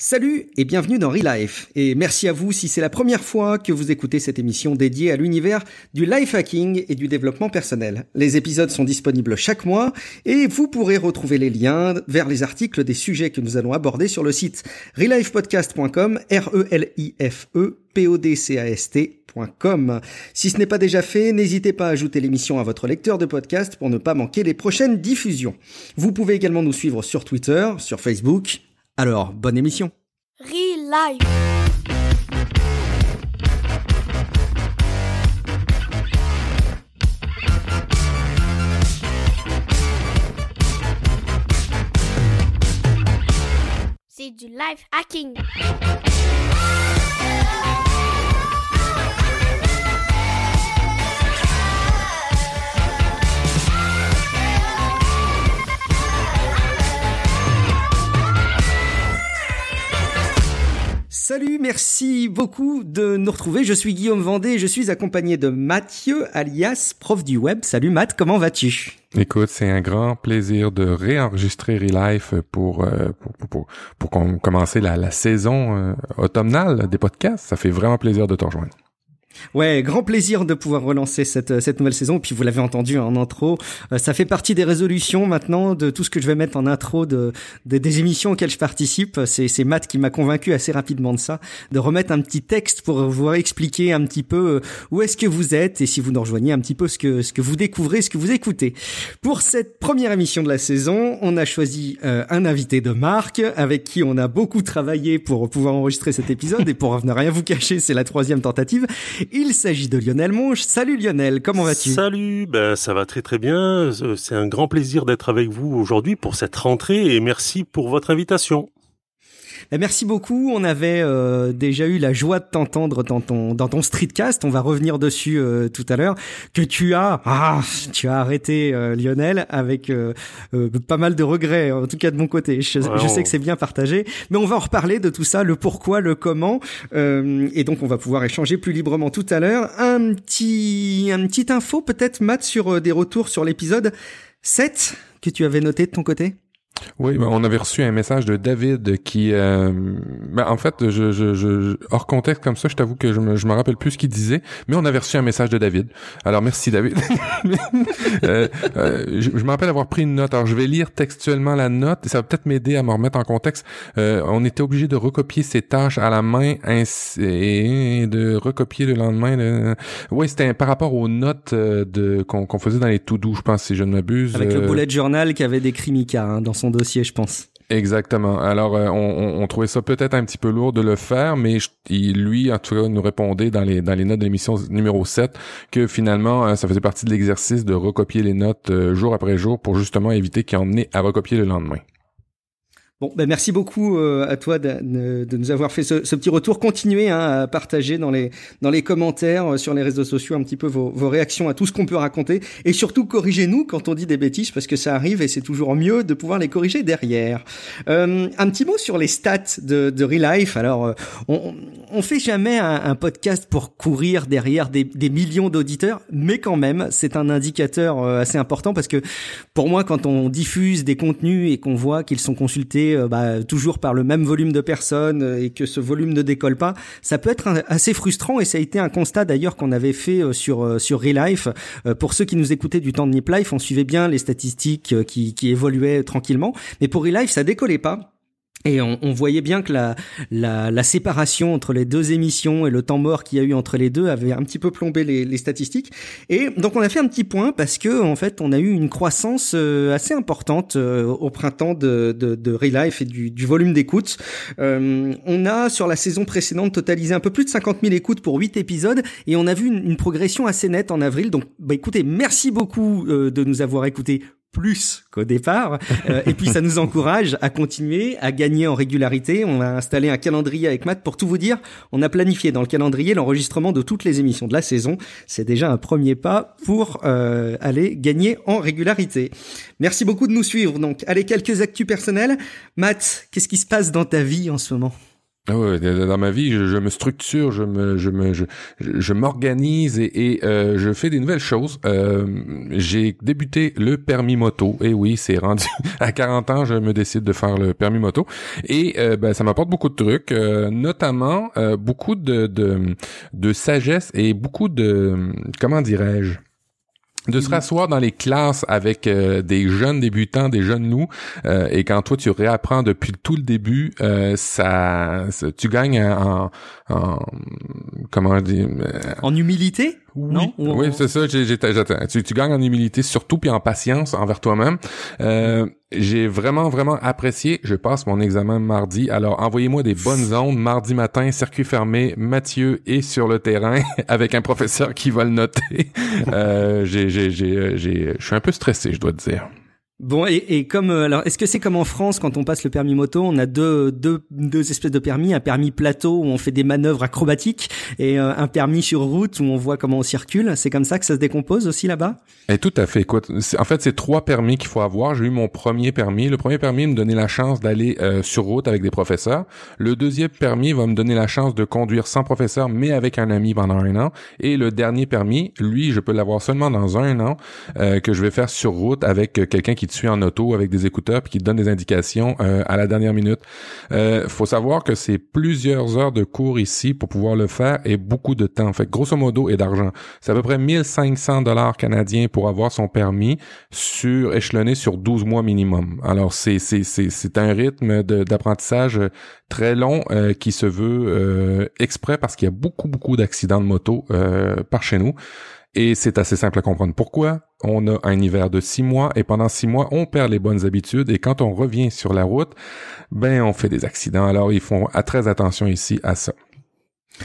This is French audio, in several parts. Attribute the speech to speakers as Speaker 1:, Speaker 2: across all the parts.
Speaker 1: Salut et bienvenue dans Relife. Et merci à vous si c'est la première fois que vous écoutez cette émission dédiée à l'univers du life hacking et du développement personnel. Les épisodes sont disponibles chaque mois et vous pourrez retrouver les liens vers les articles des sujets que nous allons aborder sur le site relifepodcast.com, R-E-L-I-F-E, P-O-D-C-A-S-T.com. Si ce n'est pas déjà fait, n'hésitez pas à ajouter l'émission à votre lecteur de podcast pour ne pas manquer les prochaines diffusions. Vous pouvez également nous suivre sur Twitter, sur Facebook, alors, bonne émission.
Speaker 2: Re-Life. C'est du life hacking.
Speaker 1: Salut, merci beaucoup de nous retrouver. Je suis Guillaume Vendée et je suis accompagné de Mathieu, alias prof du web. Salut Matt, comment vas-tu?
Speaker 3: Écoute, c'est un grand plaisir de réenregistrer Relife pour euh, pour, pour, pour, commencer la, la saison euh, automnale des podcasts. Ça fait vraiment plaisir de te rejoindre.
Speaker 1: Ouais, grand plaisir de pouvoir relancer cette, cette nouvelle saison. Puis vous l'avez entendu en intro, euh, ça fait partie des résolutions maintenant de tout ce que je vais mettre en intro de, des émissions auxquelles je participe. C'est, c'est Matt qui m'a convaincu assez rapidement de ça, de remettre un petit texte pour vous expliquer un petit peu euh, où est-ce que vous êtes et si vous nous rejoignez un petit peu ce que ce que vous découvrez, ce que vous écoutez. Pour cette première émission de la saison, on a choisi euh, un invité de marque avec qui on a beaucoup travaillé pour pouvoir enregistrer cet épisode et pour ne rien vous cacher, c'est la troisième tentative. Il s'agit de Lionel Monge. Salut Lionel, comment vas-tu?
Speaker 4: Salut, ben ça va très très bien. C'est un grand plaisir d'être avec vous aujourd'hui pour cette rentrée et merci pour votre invitation.
Speaker 1: Ben, merci beaucoup. On avait euh, déjà eu la joie de t'entendre dans ton dans ton streetcast. On va revenir dessus euh, tout à l'heure. Que tu as ah tu as arrêté euh, Lionel avec pas mal de regrets. En tout cas de mon côté. Je, je sais que c'est bien partagé, mais on va en reparler de tout ça, le pourquoi, le comment, et donc on va pouvoir échanger plus librement tout à l'heure. Un petit un petit info peut-être Matt sur des retours sur l'épisode 7 que tu avais noté de ton côté?
Speaker 3: Oui, ben, on avait reçu un message de David qui, euh, ben, en fait, je, je, je, hors contexte comme ça, je t'avoue que je me, je me rappelle plus ce qu'il disait, mais on avait reçu un message de David. Alors merci David. euh, euh, je, je me rappelle avoir pris une note. Alors je vais lire textuellement la note et ça va peut-être m'aider à me remettre en contexte. Euh, on était obligé de recopier ces tâches à la main et de recopier le lendemain. De... Oui, c'était par rapport aux notes euh, de qu'on faisait dans les tout doux, je pense, si je ne m'abuse.
Speaker 1: Avec le bullet journal qui avait décrit Mika hein, dans son dossier, je pense.
Speaker 3: Exactement. Alors, euh, on, on, trouvait ça peut-être un petit peu lourd de le faire, mais lui, en tout cas, nous répondait dans les, dans les notes de l'émission numéro 7 que finalement, euh, ça faisait partie de l'exercice de recopier les notes euh, jour après jour pour justement éviter qu'il y en ait à recopier le lendemain.
Speaker 1: Bon, ben merci beaucoup euh, à toi de, nous avoir fait ce, petit retour. Continuez hein, à partager dans les dans les commentaires euh, sur les réseaux sociaux un petit peu vos, vos réactions à tout ce qu'on peut raconter et surtout corrigez-nous quand on dit des bêtises parce que ça arrive et c'est toujours mieux de pouvoir les corriger derrière. Euh, un petit mot sur les stats de, de Relife. Alors, on, on fait jamais un, podcast pour courir derrière des, millions d'auditeurs, mais quand même c'est un indicateur assez important parce que pour moi, quand on diffuse des contenus et qu'on voit qu'ils sont consultés euh, bah, toujours par le même volume de personnes euh, et que ce volume ne décolle pas, ça peut être assez frustrant et ça a été un constat d'ailleurs qu'on avait fait euh, sur sur Relife. Pour ceux qui nous écoutaient du temps de Nip Life, on suivait bien les statistiques qui, qui évoluaient tranquillement, mais pour Relife ça décollait pas. Et on, on, voyait bien que la, la, la, séparation entre les deux émissions et le temps mort qu'il y a eu entre les deux avait un petit peu plombé les, les, statistiques. Et donc on a fait un petit point parce que en fait on a eu une croissance euh, assez importante euh, au printemps de, de, de Relife et du, du volume d'écoute. Euh, on a sur la saison précédente totalisé un peu plus de 50 000 écoutes pour 8 épisodes et on a vu une, une progression assez nette en avril. Donc bah écoutez, merci beaucoup de nous avoir écoutés plus qu'au départ. Euh, et puis ça nous encourage à continuer, à gagner en régularité. On a installé un calendrier avec Matt pour tout vous dire. On a planifié dans le calendrier l'enregistrement de toutes les émissions de la saison. C'est déjà un premier pas pour euh, aller gagner en régularité. Merci beaucoup de nous suivre. Donc, allez, quelques actus personnels. Matt, qu'est-ce qui se passe dans ta vie en ce moment?
Speaker 3: Ah ouais, dans ma vie, je, je, me structure, je me, je me, je, je m'organise et, et euh, je fais des nouvelles choses. Euh, j'ai débuté le permis moto. Et oui, c'est rendu à 40 ans, je me décide de faire le permis moto. Et euh, ben, ça m'apporte beaucoup de trucs, euh, notamment euh, beaucoup de, de, de sagesse et beaucoup de, comment dirais-je, de se rasseoir dans les classes avec euh, des jeunes débutants, des jeunes nous, euh, et quand toi tu réapprends depuis tout le début, euh, ça, ça, tu gagnes en, en comment dire,
Speaker 1: en humilité?
Speaker 3: Oui,
Speaker 1: non?
Speaker 3: Oui, c'est ça. J'ai, j'ai, tu, tu gagnes en humilité, surtout puis en patience envers toi-même. Euh, j'ai vraiment, vraiment apprécié. Je passe mon examen mardi. Alors, envoyez-moi des bonnes ondes mardi matin, circuit fermé. Mathieu est sur le terrain avec un professeur qui va le noter. euh, j'ai, j'ai, j'ai, j'ai, je suis un peu stressé, je dois te dire.
Speaker 1: Bon et, et comme euh, alors est-ce que c'est comme en France quand on passe le permis moto on a deux deux deux espèces de permis un permis plateau où on fait des manœuvres acrobatiques et euh, un permis sur route où on voit comment on circule. C'est comme ça que ça se décompose aussi là-bas?
Speaker 3: Et tout à fait. Écoute en fait c'est trois permis qu'il faut avoir. J'ai eu mon premier permis. Le premier permis me donnait la chance d'aller euh, sur route avec des professeurs. Le deuxième permis va me donner la chance de conduire sans professeur mais avec un ami pendant un an. Et le dernier permis lui je peux l'avoir seulement dans un an que je vais faire sur route avec quelqu'un qui te suit en auto avec des écouteurs puis qui te donne des indications euh, à la dernière minute. Euh, faut savoir que c'est plusieurs heures de cours ici pour pouvoir le faire et beaucoup de temps. Fait grosso modo et d'argent. C'est à peu près 1500 dollars canadiens pour avoir son permis sur échelonné sur 12 mois minimum. Alors c'est c'est c'est c'est un rythme d'apprentissage très long euh, qui se veut euh, exprès parce qu'il y a beaucoup beaucoup d'accidents de moto par chez nous. Et c'est assez simple à comprendre pourquoi? On a un hiver de six mois et pendant six mois, on perd les bonnes habitudes et quand on revient sur la route, ben on fait des accidents. Alors ils font très attention ici à ça.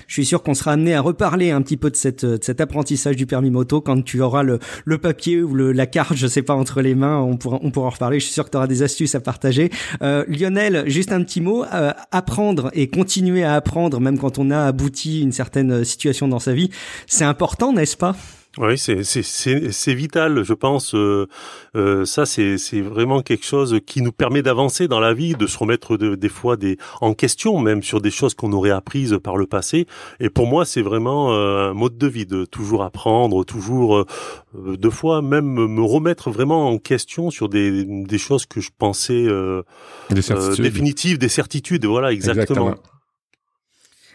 Speaker 1: Je suis sûr qu'on sera amené à reparler un petit peu de, cette, de cet apprentissage du permis moto quand tu auras le, le papier ou le, la carte, je sais pas, entre les mains. On pourra, on pourra en reparler. Je suis sûr que tu auras des astuces à partager. Euh, Lionel, juste un petit mot. Euh, apprendre et continuer à apprendre, même quand on a abouti une certaine situation dans sa vie, c'est important, n'est-ce pas?
Speaker 4: Oui, c'est c'est c'est vital, je pense. Euh, euh, ça, c'est c'est vraiment quelque chose qui nous permet d'avancer dans la vie, de se remettre de, des fois des en question, même sur des choses qu'on aurait apprises par le passé. Et pour moi, c'est vraiment euh, un mode de vie de toujours apprendre, toujours euh, deux fois même me remettre vraiment en question sur des des choses que je pensais euh,
Speaker 3: des
Speaker 4: définitives, des certitudes. Voilà, exactement. exactement.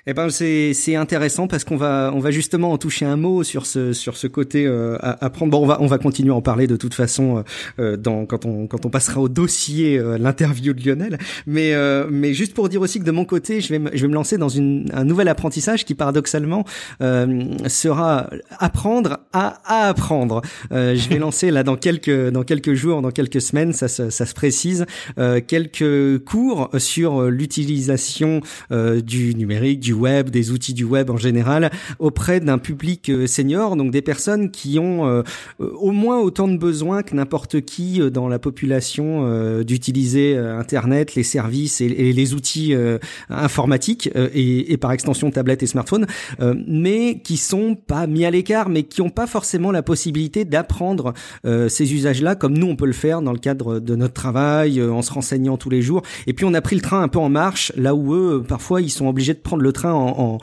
Speaker 1: Eh ben c'est intéressant parce qu'on va on va justement en toucher un mot sur ce sur ce côté euh, à, prendre. Bon, on va on va continuer à en parler de toute façon euh, dans quand on quand on passera au dossier euh, l'interview de Lionel. Mais euh, mais juste pour dire aussi que de mon côté, je vais je vais me lancer dans une un nouvel apprentissage qui paradoxalement euh, sera apprendre à, à apprendre. je vais lancer là dans quelques dans quelques jours, dans quelques semaines, ça ça, ça se précise, quelques cours sur l'utilisation du numérique du web, des outils du web en général, auprès d'un public euh, senior, donc des personnes qui ont euh, euh, au moins autant de besoins que n'importe qui dans la population d'utiliser Internet, les services et, les outils informatiques et, par extension tablettes et smartphones, mais qui sont pas mis à l'écart, mais qui n'ont pas forcément la possibilité d'apprendre ces usages-là comme nous on peut le faire dans le cadre de notre travail, en se renseignant tous les jours. Et puis on a pris le train un peu en marche, là où eux parfois ils sont obligés de prendre le train en,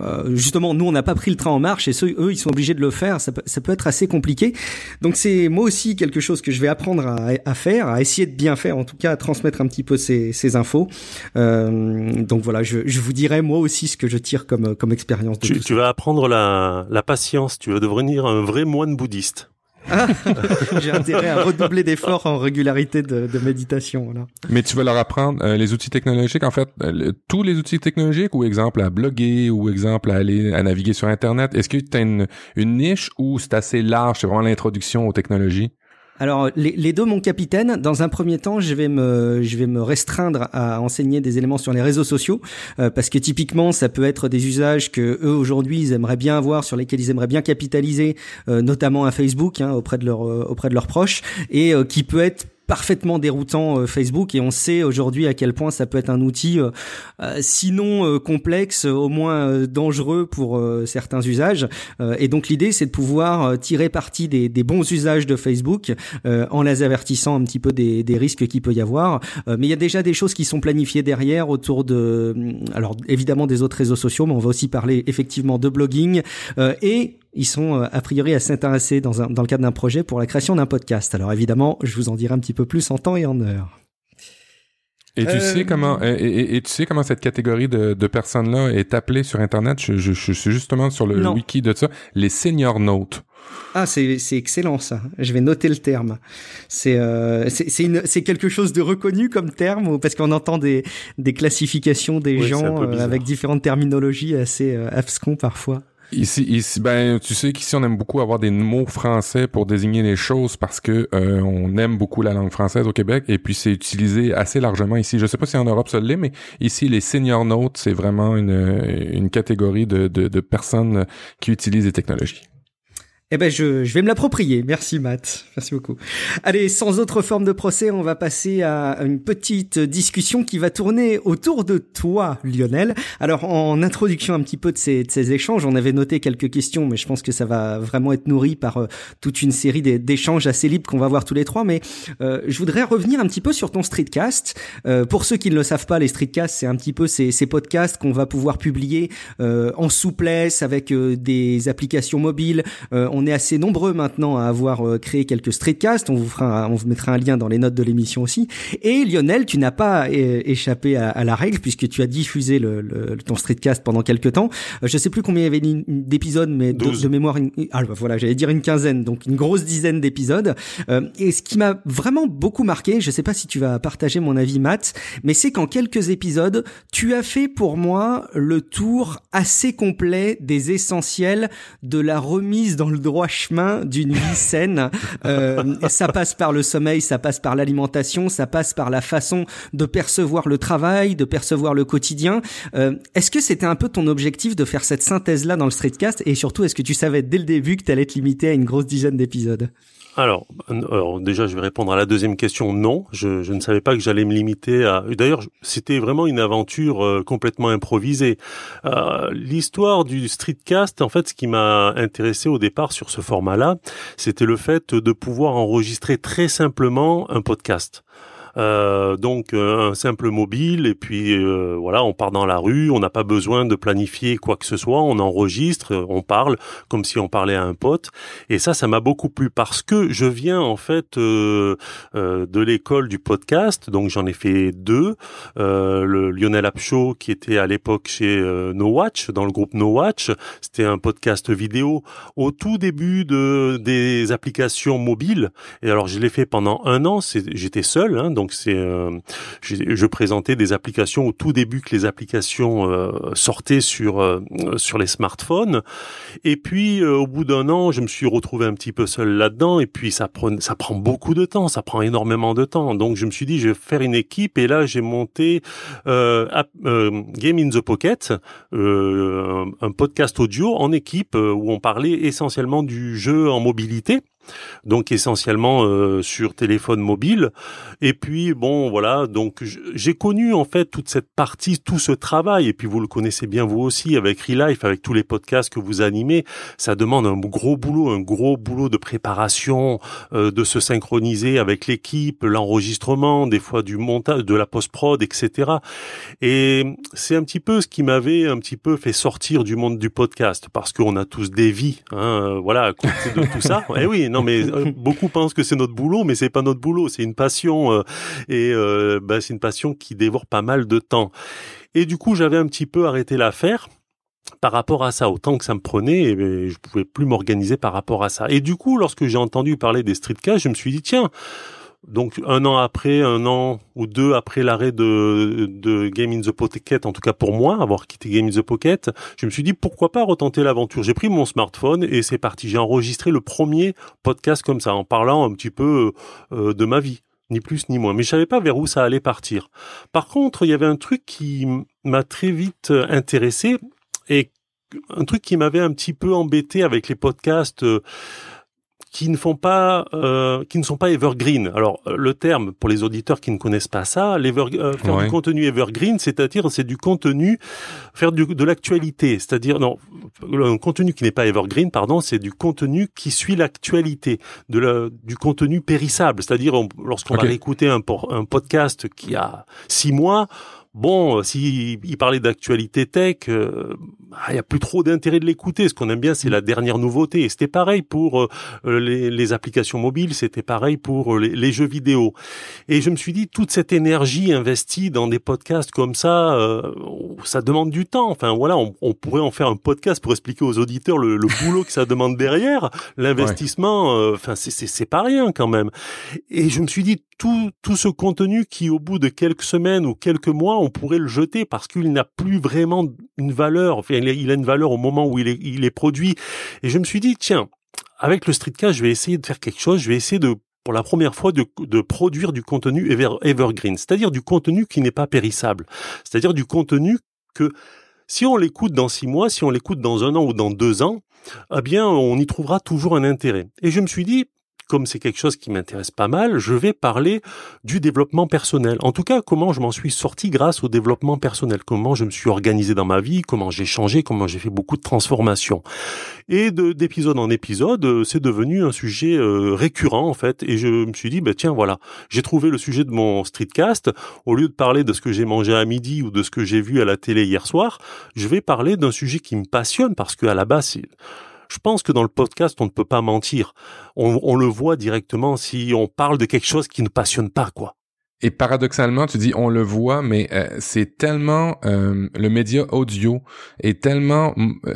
Speaker 1: euh, justement nous on n'a pas pris le train en marche et ceux eux ils sont obligés de le faire. Ça peut, ça peut être assez compliqué. Donc c'est moi aussi quelque chose que je vais apprendre à, à, faire à essayer de bien faire en tout cas à transmettre un petit peu ces, ces infos. Euh, donc voilà je, je vous dirai moi aussi ce que je tire comme comme expérience
Speaker 4: tu, tu vas apprendre la, la patience. Tu vas devenir un vrai moine bouddhiste
Speaker 1: J'ai intérêt à redoubler d'efforts en régularité de, de méditation. Là.
Speaker 3: Mais tu vas leur apprendre euh, les outils technologiques, en fait, euh, tous les outils technologiques, ou exemple à bloguer, ou exemple à aller à naviguer sur Internet. Est-ce que tu as une, une niche ou c'est assez large, c'est vraiment l'introduction aux technologies?
Speaker 1: Alors les, deux, mon capitaine. Dans un premier temps, je vais me, je vais me restreindre à enseigner des éléments sur les réseaux sociaux euh, parce que typiquement, ça peut être des usages que eux aujourd'hui ils aimeraient bien avoir, sur lesquels ils aimeraient bien capitaliser, euh, notamment à Facebook hein, auprès de leurs auprès de leurs proches, et qui peut être parfaitement déroutant Facebook et on sait aujourd'hui à quel point ça peut être un outil sinon complexe, au moins dangereux pour certains usages. et donc l'idée c'est de pouvoir tirer parti des, des, bons usages de Facebook en les avertissant un petit peu des, des risques qu'il peut y avoir. mais il y a déjà des choses qui sont planifiées derrière autour de, alors évidemment des autres réseaux sociaux, mais on va aussi parler effectivement de blogging et ils sont euh, a priori à s'intéresser dans, dans le cadre d'un projet pour la création d'un podcast. Alors évidemment, je vous en dirai un petit peu plus en temps et en heure.
Speaker 3: Et tu sais euh, comment et, tu sais comment cette catégorie de, de personnes-là est appelée sur Internet? Je, je, je, suis justement sur le wiki de ça. Les senior notes.
Speaker 1: Ah, c'est c'est excellent ça. Je vais noter le terme. C'est euh, c'est quelque chose de reconnu comme terme parce qu'on entend des des classifications des gens euh, avec différentes terminologies assez euh, abscons parfois.
Speaker 3: Ici, ici, ben, tu sais qu'ici on aime beaucoup avoir des mots français pour désigner les choses parce que euh, on aime beaucoup la langue française au Québec et puis c'est utilisé assez largement ici. Je sais pas si en Europe ça l'est, mais ici les senior notes c'est vraiment une, une catégorie de, de, de personnes qui utilisent les technologies.
Speaker 1: Eh ben, je, je vais me l'approprier. Merci, Matt. Merci beaucoup. Allez, sans autre forme de procès, on va passer à une petite discussion qui va tourner autour de toi, Lionel. Alors, en introduction un petit peu de ces, de ces échanges, on avait noté quelques questions, mais je pense que ça va vraiment être nourri par euh, toute une série d'échanges assez libres qu'on va voir tous les trois. Mais euh, je voudrais revenir un petit peu sur ton streetcast. Euh, pour ceux qui ne le savent pas, les streetcasts, c'est un petit peu ces, ces podcasts qu'on va pouvoir publier en souplesse avec des applications mobiles est assez nombreux maintenant à avoir euh, créé quelques streetcasts. On vous fera, on vous mettra un lien dans les notes de l'émission aussi. Et Lionel, tu n'as pas euh, échappé à, la règle puisque tu as diffusé le, le, ton streetcast pendant quelques temps. Euh, je sais plus combien il y avait d'épisodes, mais de, mémoire, ah, bah, voilà, j'allais dire une quinzaine, donc une grosse dizaine d'épisodes. et ce qui m'a vraiment beaucoup marqué, je sais pas si tu vas partager mon avis, Matt, mais c'est qu'en quelques épisodes, tu as fait pour moi le tour assez complet des essentiels de la remise dans le droit chemin d'une vie saine. Euh, ça passe par le sommeil, ça passe par l'alimentation, ça passe par la façon de percevoir le travail, de percevoir le quotidien. Euh, est-ce que c'était un peu ton objectif de faire cette synthèse-là dans le streetcast? Et surtout est-ce que tu savais dès le début que tu allais te limiter à une grosse dizaine d'épisodes?
Speaker 4: Alors, déjà, je vais répondre à la deuxième question. Non, je, je ne savais pas que j'allais me limiter à. D'ailleurs, c'était vraiment une aventure euh, complètement improvisée. Euh, L'histoire du streetcast, en fait, ce qui m'a intéressé au départ sur ce format-là, c'était le fait de pouvoir enregistrer très simplement un podcast. Euh, donc euh, un simple mobile et puis euh, voilà, on part dans la rue, on n'a pas besoin de planifier quoi que ce soit, on enregistre, on parle comme si on parlait à un pote. Et ça ça m'a beaucoup plu parce que je viens en fait de l'école du podcast, donc j'en ai fait deux, le Lionel Apcho qui était à l'époque chez No Watch dans le groupe No Watch, c'était un podcast vidéo au tout début de des applications mobiles. Et alors je l'ai fait pendant un an, j'étais seul hein, c'est, euh, je présentais des applications au tout début que les applications euh, sortaient sur euh, sur les smartphones. Et puis au bout d'un an, je me suis retrouvé un petit peu seul là-dedans. Et puis ça prend ça prend beaucoup de temps, ça prend énormément de temps. Donc je me suis dit, je vais faire une équipe. Et là, j'ai monté Game in the Pocket, un podcast audio en équipe où on parlait essentiellement du jeu en mobilité donc essentiellement euh, sur téléphone mobile. Et puis bon, voilà, donc j'ai connu en fait toute cette partie, tout ce travail. Et puis vous le connaissez bien vous aussi avec Relife, avec tous les podcasts que vous animez. Ça demande un gros boulot, un gros boulot de préparation, euh, de se synchroniser avec l'équipe, l'enregistrement, des fois du montage, de la post prod, etc. Et c'est un petit peu ce qui m'avait un petit peu fait sortir du monde du podcast parce qu'on a tous des vies, hein, voilà, à côté de tout ça. Eh oui, non mais euh, beaucoup pensent que c'est notre boulot, mais c'est pas notre boulot, c'est une passion euh, et euh, bah, c'est une passion qui dévore pas mal de temps. Et du coup, j'avais un petit peu arrêté l'affaire par rapport à ça, autant que ça me prenait, et ben, je pouvais plus m'organiser par rapport à ça. Et du coup, lorsque j'ai entendu parler des streetcasts, je me suis dit tiens, donc un an après, un an ou deux après l'arrêt de, de Game in the Pocket, en tout cas pour moi, avoir quitté Game in the Pocket, je me suis dit pourquoi pas retenter l'aventure. J'ai pris mon smartphone et c'est parti. J'ai enregistré le premier podcast comme ça, en parlant un petit peu euh, de ma vie, ni plus ni moins. Mais je savais pas vers où ça allait partir. Par contre, il y avait un truc qui m'a très vite intéressé et un truc qui m'avait un petit peu embêté avec les podcasts. Euh, qui ne font pas, euh, qui ne sont pas evergreen. Alors le terme pour les auditeurs qui ne connaissent pas ça, euh, faire du contenu evergreen, c'est-à-dire c'est du contenu faire du, de l'actualité, c'est-à-dire non, un contenu qui n'est pas evergreen, pardon, c'est du contenu qui suit l'actualité, de la, du contenu périssable, c'est-à-dire lorsqu'on va écouter un, un podcast qui a six mois bon, euh, s'il il parlait d'actualité tech, euh, bah, il y a plus trop d'intérêt de l'écouter. Ce qu'on aime bien, c'est la dernière nouveauté. Et c'était pareil pour euh, les, les, applications mobiles, c'était pareil pour les, les, jeux vidéo. Et je me suis dit, toute cette énergie investie dans des podcasts comme ça, ça demande du temps. Enfin voilà, on, on, pourrait en faire un podcast pour expliquer aux auditeurs le, le boulot que ça demande derrière, l'investissement. Enfin, c'est pas rien quand même. Et je me suis dit, tout, tout ce contenu qui, au bout de quelques semaines ou quelques mois, on pourrait le jeter parce qu'il n'a plus vraiment une valeur. Enfin, il a une valeur au moment où il est, il est produit. Et je me suis dit, tiens, avec le streetcast, je vais essayer de faire quelque chose. Je vais essayer de pour la première fois de, de produire du contenu evergreen, c'est-à-dire du contenu qui n'est pas périssable, c'est-à-dire du contenu que si on l'écoute dans six mois, si on l'écoute dans un an ou dans deux ans, eh bien, on y trouvera toujours un intérêt. Et je me suis dit, comme c'est quelque chose qui m'intéresse pas mal, je vais parler du développement personnel. En tout cas, comment je m'en suis sorti grâce au développement personnel, comment je me suis organisé dans ma vie, comment j'ai changé, comment j'ai fait beaucoup de transformations. Et d'épisode en épisode, euh, c'est devenu un sujet euh, récurrent en fait. Et je me suis dit, bah, tiens, voilà, j'ai trouvé le sujet de mon streetcast. Au lieu de parler de ce que j'ai mangé à midi ou de ce que j'ai vu à la télé hier soir, je vais parler d'un sujet qui me passionne parce que à la base, je pense que dans le podcast, on ne peut pas mentir. On, le voit directement si on parle de quelque chose qui ne passionne pas, quoi.
Speaker 3: Et paradoxalement, tu dis on le voit, mais euh, c'est tellement euh, le média audio est tellement euh,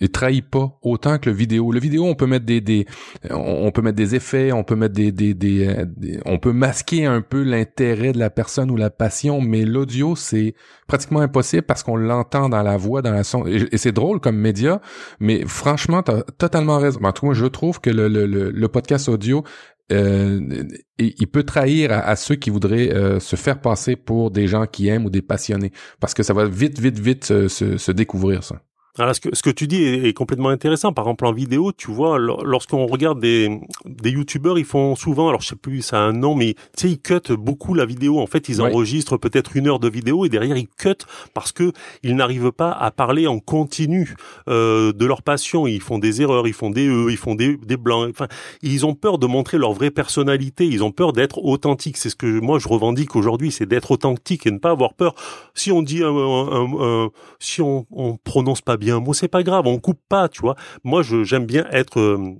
Speaker 3: il trahit pas autant que le vidéo. Le vidéo, on peut mettre des, des on peut mettre des effets, on peut mettre des, des, des, euh, on peut masquer un peu l'intérêt de la personne ou la passion, mais l'audio c'est pratiquement impossible parce qu'on l'entend dans la voix, dans la son. Et, c'est drôle comme média, mais franchement, t'as totalement raison. En tout cas, je trouve que le, le, le podcast audio euh, il peut trahir à, ceux qui voudraient euh, se faire passer pour des gens qui aiment ou des passionnés, parce que ça va vite, vite, vite se découvrir ça.
Speaker 4: Alors, ce que, ce que tu dis est, complètement intéressant. Par exemple, en vidéo, tu vois, lorsqu'on regarde des, des youtubeurs, ils font souvent, alors je sais plus, ça a un nom, mais tu sais, ils cut beaucoup la vidéo. En fait, ils enregistrent peut-être une heure de vidéo et derrière, ils cut parce que ils n'arrivent pas à parler en continu euh, de leur passion. Ils font des erreurs, ils font des e, ils font des, des blancs. Enfin, ils ont peur de montrer leur vraie personnalité. Ils ont peur d'être authentiques. C'est ce que moi, je revendique aujourd'hui, c'est d'être authentique et ne pas avoir peur. Si on dit, un, un, si on, on prononce pas bien bien un c'est pas grave, on coupe pas, tu vois. Moi, j'aime bien être euh,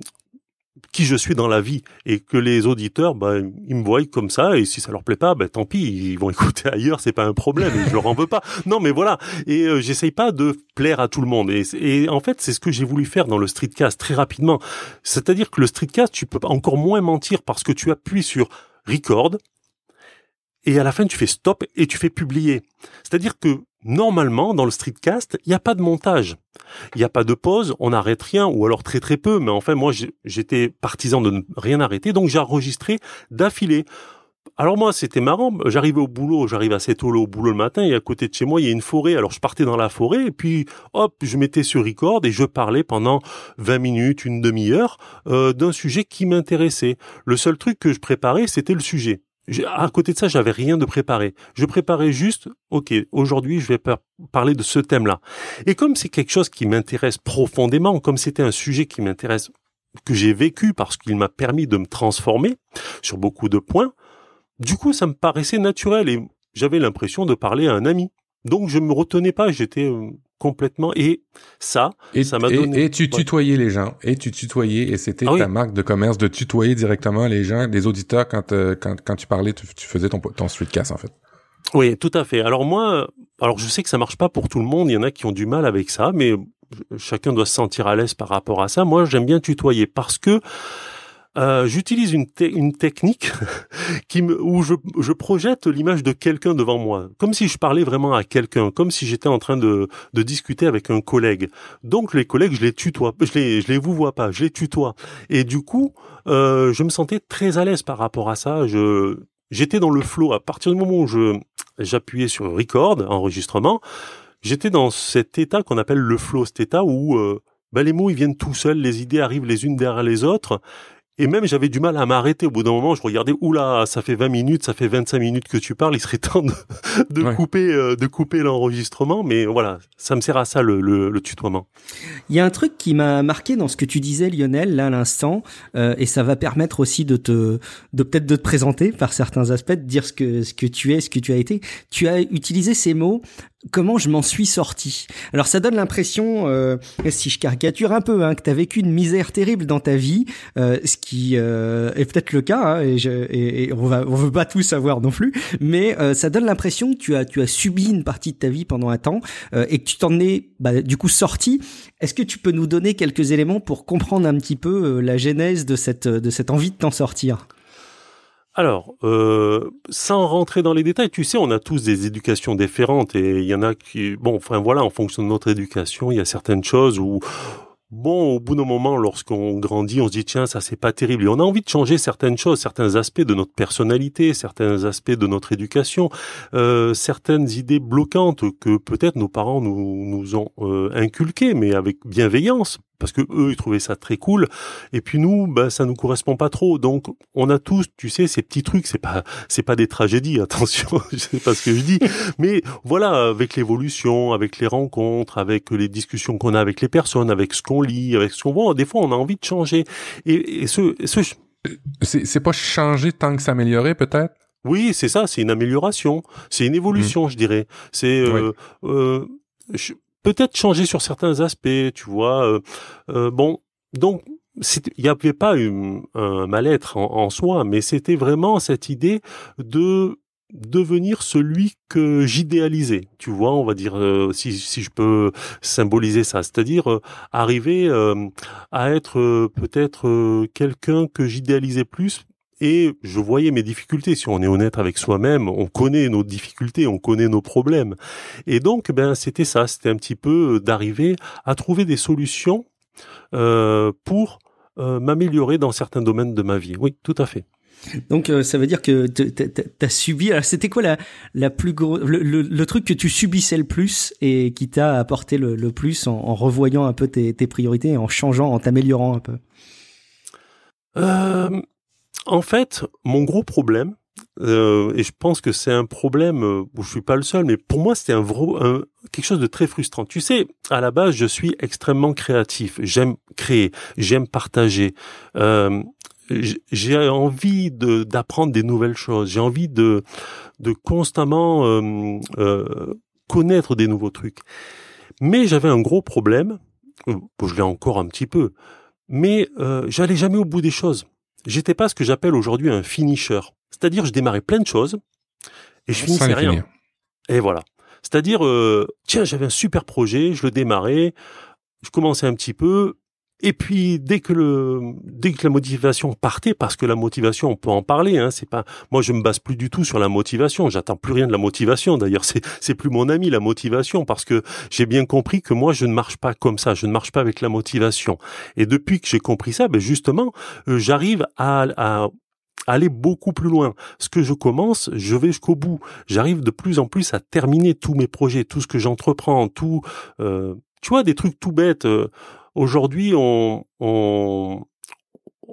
Speaker 4: qui je suis dans la vie et que les auditeurs, bah, ils me voient comme ça et si ça leur plaît pas, bah, tant pis, ils vont écouter ailleurs, c'est pas un problème, je leur en veux pas. Non, mais voilà. Et euh, j'essaye pas de plaire à tout le monde. Et, et en fait, c'est ce que j'ai voulu faire dans le streetcast très rapidement. C'est-à-dire que le streetcast, tu peux encore moins mentir parce que tu appuies sur record et à la fin tu fais stop et tu fais publier. C'est-à-dire que normalement, dans le streetcast, il n'y a pas de montage. Il n'y a pas de pause, on n'arrête rien, ou alors très très peu. Mais enfin, moi, j'étais partisan de ne rien arrêter, donc j'ai enregistré d'affilée. Alors moi, c'était marrant. J'arrivais au boulot, j'arrive assez tôt au boulot le matin, et à côté de chez moi, il y a une forêt. Alors je partais dans la forêt, et puis hop, je mettais sur record et je parlais pendant 20 minutes, une demi-heure euh, d'un sujet qui m'intéressait. Le seul truc que je préparais, c'était le sujet à côté de ça, j'avais rien de préparé. Je préparais juste, ok, aujourd'hui, je vais parler de ce thème-là. Et comme c'est quelque chose qui m'intéresse profondément, comme c'était un sujet qui m'intéresse, que j'ai vécu parce qu'il m'a permis de me transformer sur beaucoup de points, du coup, ça me paraissait naturel et j'avais l'impression de parler à un ami. Donc, je me retenais pas, j'étais euh, complètement. Et ça,
Speaker 3: et,
Speaker 4: ça m'a donné.
Speaker 3: Et tu tutoyais les gens, et tu tutoyais, et c'était ah ta marque de commerce de tutoyer directement les gens, les auditeurs quand euh, quand, quand tu parlais, tu, faisais ton ton streetcast en fait.
Speaker 4: Oui, tout à fait. Alors moi, alors je sais que ça marche pas pour tout le monde. Il y en a qui ont du mal avec ça, mais chacun doit se sentir à l'aise par rapport à ça. Moi, j'aime bien tutoyer parce que euh, j'utilise une, une technique qui me, où je, je projette l'image de quelqu'un devant moi, comme si je parlais vraiment à quelqu'un, comme si j'étais en train de, de discuter avec un collègue. Donc les collègues, je les tutoie, je les, je les vous vois pas, je les tutoie. Et du coup, euh, je me sentais très à l'aise par rapport à ça. Je, j'étais dans le flow à partir du moment où je, j'appuyais sur record, enregistrement. J'étais dans cet état qu'on appelle le flow, cet état où euh, bah, les mots ils viennent tout seuls, les idées arrivent les unes derrière les autres et même j'avais du mal à m'arrêter au bout d'un moment. Je regardais, oula, ça fait 20 minutes, ça fait 25 minutes que tu parles. Il serait temps de, de
Speaker 3: Ouais.
Speaker 4: couper, euh, de couper l'enregistrement. Mais voilà, ça me sert à ça le, le, le tutoiement.
Speaker 1: Il y a un truc qui m'a marqué dans ce que tu disais, Lionel, là à l'instant, euh, et ça va permettre aussi de te, de peut-être de te présenter par certains aspects, de dire ce que ce que tu es, ce que tu as été. Tu as utilisé ces mots. Comment je m'en suis sorti Alors ça donne l'impression, euh, si je caricature un peu, hein, que tu as vécu une misère terrible dans ta vie, euh, ce qui euh, est peut-être le cas, hein, et, je, et, on va on veut pas tout savoir non plus, mais euh, ça donne l'impression que tu as tu as subi une partie de ta vie pendant un temps euh, et que tu t'en es bah, du coup sorti. Est-ce que tu peux nous donner quelques éléments pour comprendre un petit peu euh, la genèse de cette de cette envie de t'en sortir?
Speaker 4: Alors, euh, sans rentrer dans les détails, tu sais, on a tous des éducations différentes et il y en a qui, bon, enfin voilà, en fonction de notre éducation, il y a certaines choses où, bon, au bout d'un moment, lorsqu'on grandit, on se dit tiens, ça c'est pas terrible et on a envie de changer certaines choses, certains aspects de notre personnalité, certains aspects de notre éducation, euh, certaines idées bloquantes que peut-être nos parents nous ont euh, inculquées, mais avec bienveillance. Parce que eux, ils trouvaient ça très cool, et puis nous, ben, ça nous correspond pas trop. Donc, on a tous, tu sais, ces petits trucs. C'est pas, c'est pas des tragédies. Attention, je sais pas ce que je dis, mais voilà, avec l'évolution, avec les rencontres, avec les discussions qu'on a avec les personnes, avec ce qu'on lit, avec ce qu'on voit, des fois, on a envie de changer. Et, et ce, ce,
Speaker 3: C'est c'est pas changer tant que s'améliorer, peut-être?
Speaker 4: oui, c'est ça, c'est une amélioration, c'est une évolution, je dirais. C'est euh, euh, je- peut-être changer sur certains aspects, tu vois. euh, euh, bon, donc il n'y avait pas une- un mal-être en, en soi, mais c'était vraiment cette idée de devenir celui que j'idéalisais, tu vois, on va dire, euh, si, je peux symboliser ça, c'est-à-dire arriver à être peut-être quelqu'un que j'idéalisais plus et je voyais mes difficultés. Si on est honnête avec soi-même, on connaît nos difficultés, on connaît nos problèmes. Et donc, ben, c'était ça. C'était un petit peu d'arriver à trouver des solutions euh, pour euh, m'améliorer dans certains domaines de ma vie. Oui, tout à fait.
Speaker 1: Donc euh, ça veut dire que t'as subi. Alors c'était quoi la la plus gros le, le, le truc que tu subissais le plus et qui t'a apporté le, le plus en, en revoyant un peu tes, tes priorités, en changeant, en t'améliorant un peu?
Speaker 4: Euh, en fait, mon gros problème, euh, et je pense que c'est un problème euh, où je suis pas le seul, mais pour moi c'était un, un quelque chose de très frustrant. Tu sais, à la base, je suis extrêmement créatif. J'aime créer, j'aime partager. Euh, j'ai envie d'apprendre des nouvelles choses. J'ai envie de de constamment euh, euh, connaître des nouveaux trucs. Mais j'avais un gros problème. euh, Je l'ai encore un petit peu mais euh, j'allais jamais au bout des choses. J'étais pas ce que j'appelle aujourd'hui un finisher. C'est-à-dire, je démarrais plein de choses et je finissais rien.
Speaker 3: finir.
Speaker 4: Et voilà. C'est-à-dire, euh, tiens, j'avais un super projet, je le démarrais, je commençais un petit peu, et puis dès que le, dès que la motivation partait, parce que la motivation, on peut en parler, hein, c'est pas, moi je me base plus du tout sur la motivation, j'attends plus rien de la motivation. D'ailleurs, c'est, c'est plus mon ami la motivation, parce que j'ai bien compris que moi je ne marche pas comme ça, je ne marche pas avec la motivation. Et depuis que j'ai compris ça, ben justement, euh, j'arrive à, à aller beaucoup plus loin. Ce que je commence, je vais jusqu'au bout. J'arrive de plus en plus à terminer tous mes projets, tout ce que j'entreprends, tout. euh, tu vois, des trucs tout bêtes. euh, Aujourd'hui, on, on,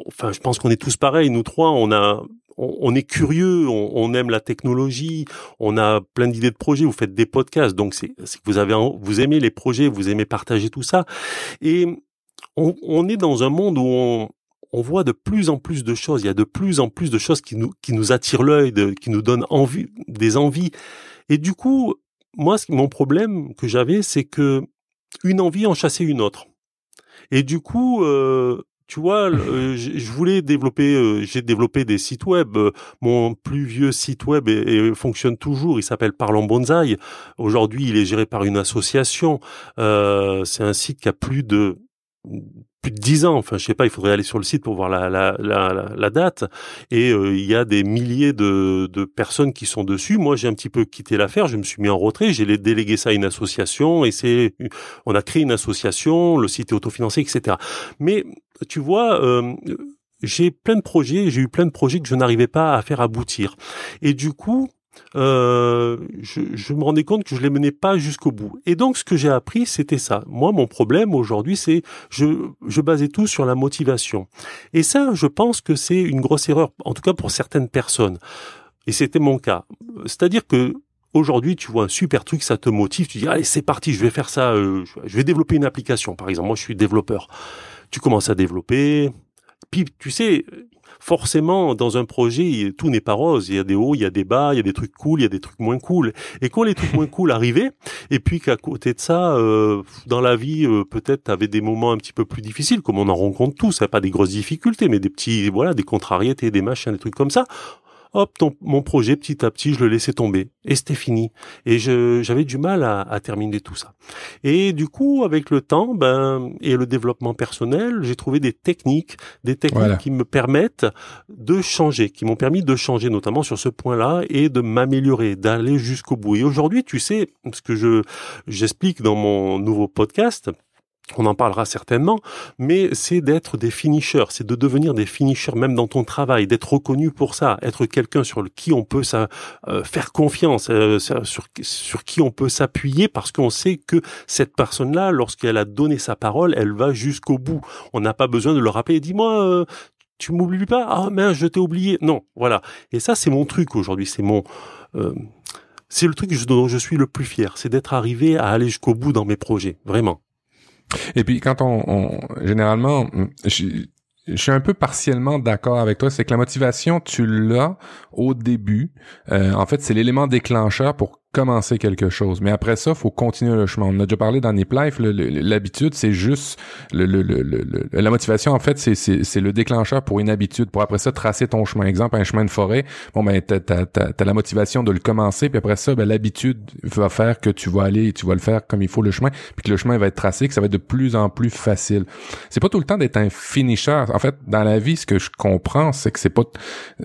Speaker 4: enfin, je pense qu'on est tous pareils. Nous trois, on a, on, est curieux, on, aime la technologie, on a plein d'idées de projets. Vous faites des podcasts, donc c'est vous avez, vous aimez les projets, vous aimez partager tout ça, et on, on est dans un monde où on, on voit de plus en plus de choses. Il y a de plus en plus de choses qui nous qui nous attirent l'œil, qui nous donnent envie, des envies. Et du coup, moi, mon problème que j'avais, c'est que une envie en chassait une autre. Et du coup, euh, tu vois, euh, je voulais développer, euh, j'ai développé des sites web. Euh, Mon plus vieux site web fonctionne toujours. Il s'appelle Parlons Bonsaï. Aujourd'hui, il est géré par une association. Euh, c'est un site qui a plus de plus de dix ans. Enfin, je sais pas. Il faudrait aller sur le site pour voir la, la- la date. Et euh, il y a des milliers de de personnes qui sont dessus. Moi, j'ai un petit peu quitté l'affaire. Je me suis mis en retrait. J'ai délégué ça à une association. Et c'est on a créé une association. Le site est autofinancé, etc. Mais tu vois. Euh, j'ai plein de projets, j'ai eu plein de projets que je n'arrivais pas à faire aboutir. Et du coup, euh, je, je, me rendais compte que je les menais pas jusqu'au bout. Et donc, ce que j'ai appris, c'était ça. Moi, mon problème aujourd'hui, c'est je, je basais tout sur la motivation. Et ça, je pense que c'est une grosse erreur, en tout cas pour certaines personnes. Et c'était mon cas. C'est-à-dire que aujourd'hui, tu vois un super truc, ça te motive, tu dis allez, c'est parti, je vais faire ça, euh, je vais développer une application. Par exemple, moi, je suis développeur. Tu commences à développer, puis tu sais, forcément, dans un projet, tout n'est pas rose. Il y a des hauts, il y a des bas, il y a des trucs cool, il y a des trucs moins cool. Et quand les trucs moins cool arrivaient, et puis qu'à côté de ça, euh, dans la vie, euh, peut-être avait des moments un petit peu plus difficiles, comme on en rencontre tous, pas des grosses difficultés, mais des petits, voilà, des contrariétés, des machins, des trucs comme ça hop, mon projet petit à petit, je le laissais tomber et c'était fini. Et j'avais du mal à, terminer tout ça. Et du coup, avec le temps, ben et le développement personnel, j'ai trouvé des techniques, des techniques qui me permettent de changer, qui m'ont permis de changer, notamment sur ce point-là, et de m'améliorer, d'aller jusqu'au bout. Et aujourd'hui, tu sais, ce que je j'explique dans mon nouveau podcast, on en parlera certainement, mais c'est d'être des finishers, c'est de devenir des finishers même dans ton travail, d'être reconnu pour ça, être quelqu'un sur qui on peut euh, faire confiance, euh, sur, sur qui on peut s'appuyer parce qu'on sait que cette personne-là, lorsqu'elle a donné sa parole, elle va jusqu'au bout. On n'a pas besoin de le rappeler. Dis-moi, euh, tu m'oublies pas? Ah mais je t'ai oublié. Non, voilà. Et ça, c'est mon truc aujourd'hui. C'est mon c'est le truc dont je suis le plus fier, c'est d'être arrivé à aller jusqu'au bout dans mes projets, vraiment.
Speaker 3: Et puis quand on, généralement, je, je suis un peu partiellement d'accord avec toi, c'est que la motivation, tu l'as au début. Euh, en fait, c'est l'élément déclencheur pour commencer quelque chose. Mais après ça, faut continuer le chemin. On a déjà parlé dans Nip Life, l'habitude, c'est juste le, le, le, la motivation, en fait, c'est le déclencheur pour une habitude, pour après ça tracer ton chemin. Exemple, un chemin de forêt, bon ben t'as as, la motivation de le commencer, puis après ça, ben, l'habitude va faire que tu vas aller, tu vas le faire comme il faut le chemin, puis que le chemin va être tracé, que ça va être de plus en plus facile. C'est pas tout le temps d'être un finisher. En fait, dans la vie, ce que je comprends, c'est que c'est pas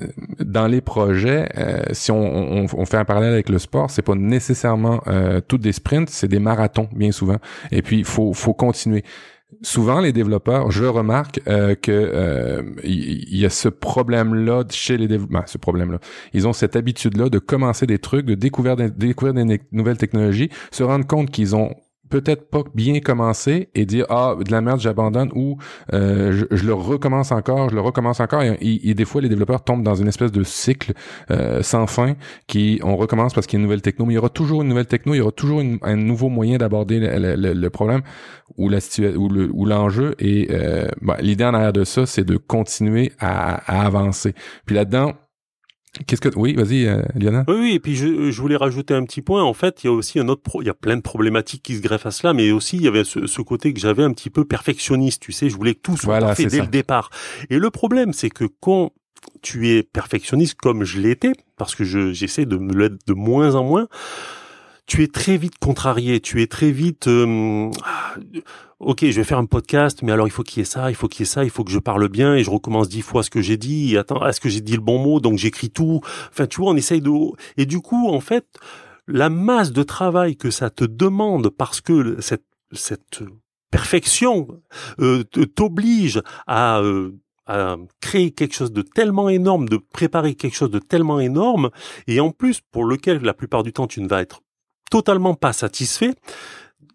Speaker 3: euh, dans les projets, euh, si on, on, on fait un parallèle avec le sport, c'est pas nécessairement euh, toutes des sprints, c'est des marathons bien souvent. Et puis il faut faut continuer. Souvent, les développeurs, je remarque euh, que euh, il y, a ce problème-là chez les développeurs. Ben, ce problème-là, ils ont cette habitude-là de commencer des trucs, de découvrir des, découvrir des nouvelles technologies, se rendre compte qu'ils ont peut-être pas bien commencer et dire ah de la merde j'abandonne ou euh, je, le recommence encore je le recommence encore. Et, des fois les développeurs tombent dans une espèce de cycle euh, sans fin qui on recommence parce qu'il y a une nouvelle techno mais il y aura toujours une nouvelle techno il y aura toujours un nouveau moyen d'aborder le, problème ou la le ou l'enjeu. Et euh, l'idée en arrière de ça c'est de continuer à, à avancer. Puis là-dedans Qu'est-ce que oui, vas-y, euh, Liana.
Speaker 4: Oui, oui, et puis je, je, voulais rajouter un petit point. En fait, il y a aussi un autre, pro... il y a plein de problématiques qui se greffent à cela, mais aussi il y avait ce, ce côté que j'avais un petit peu perfectionniste. Tu sais, je voulais que tout soit parfait dès le départ. Et le problème, c'est que quand tu es perfectionniste comme je l'étais, parce que je j'essaie de me l'être de moins en moins, tu es très vite contrarié, tu es très vite euh, ok, je vais faire un podcast, mais alors il faut qu'il y ait ça, il faut qu'il y ait ça, il faut que je parle bien et je recommence dix fois ce que j'ai dit. Attends, est-ce que j'ai dit le bon mot? Donc j'écris tout. Enfin, tu vois, on essaye de. Et du coup, en fait, la masse de travail que ça te demande parce que cette cette perfection euh, t'oblige à euh, à créer quelque chose de tellement énorme, de préparer quelque chose de tellement énorme, et en plus pour lequel la plupart du temps tu ne vas être totalement pas satisfait,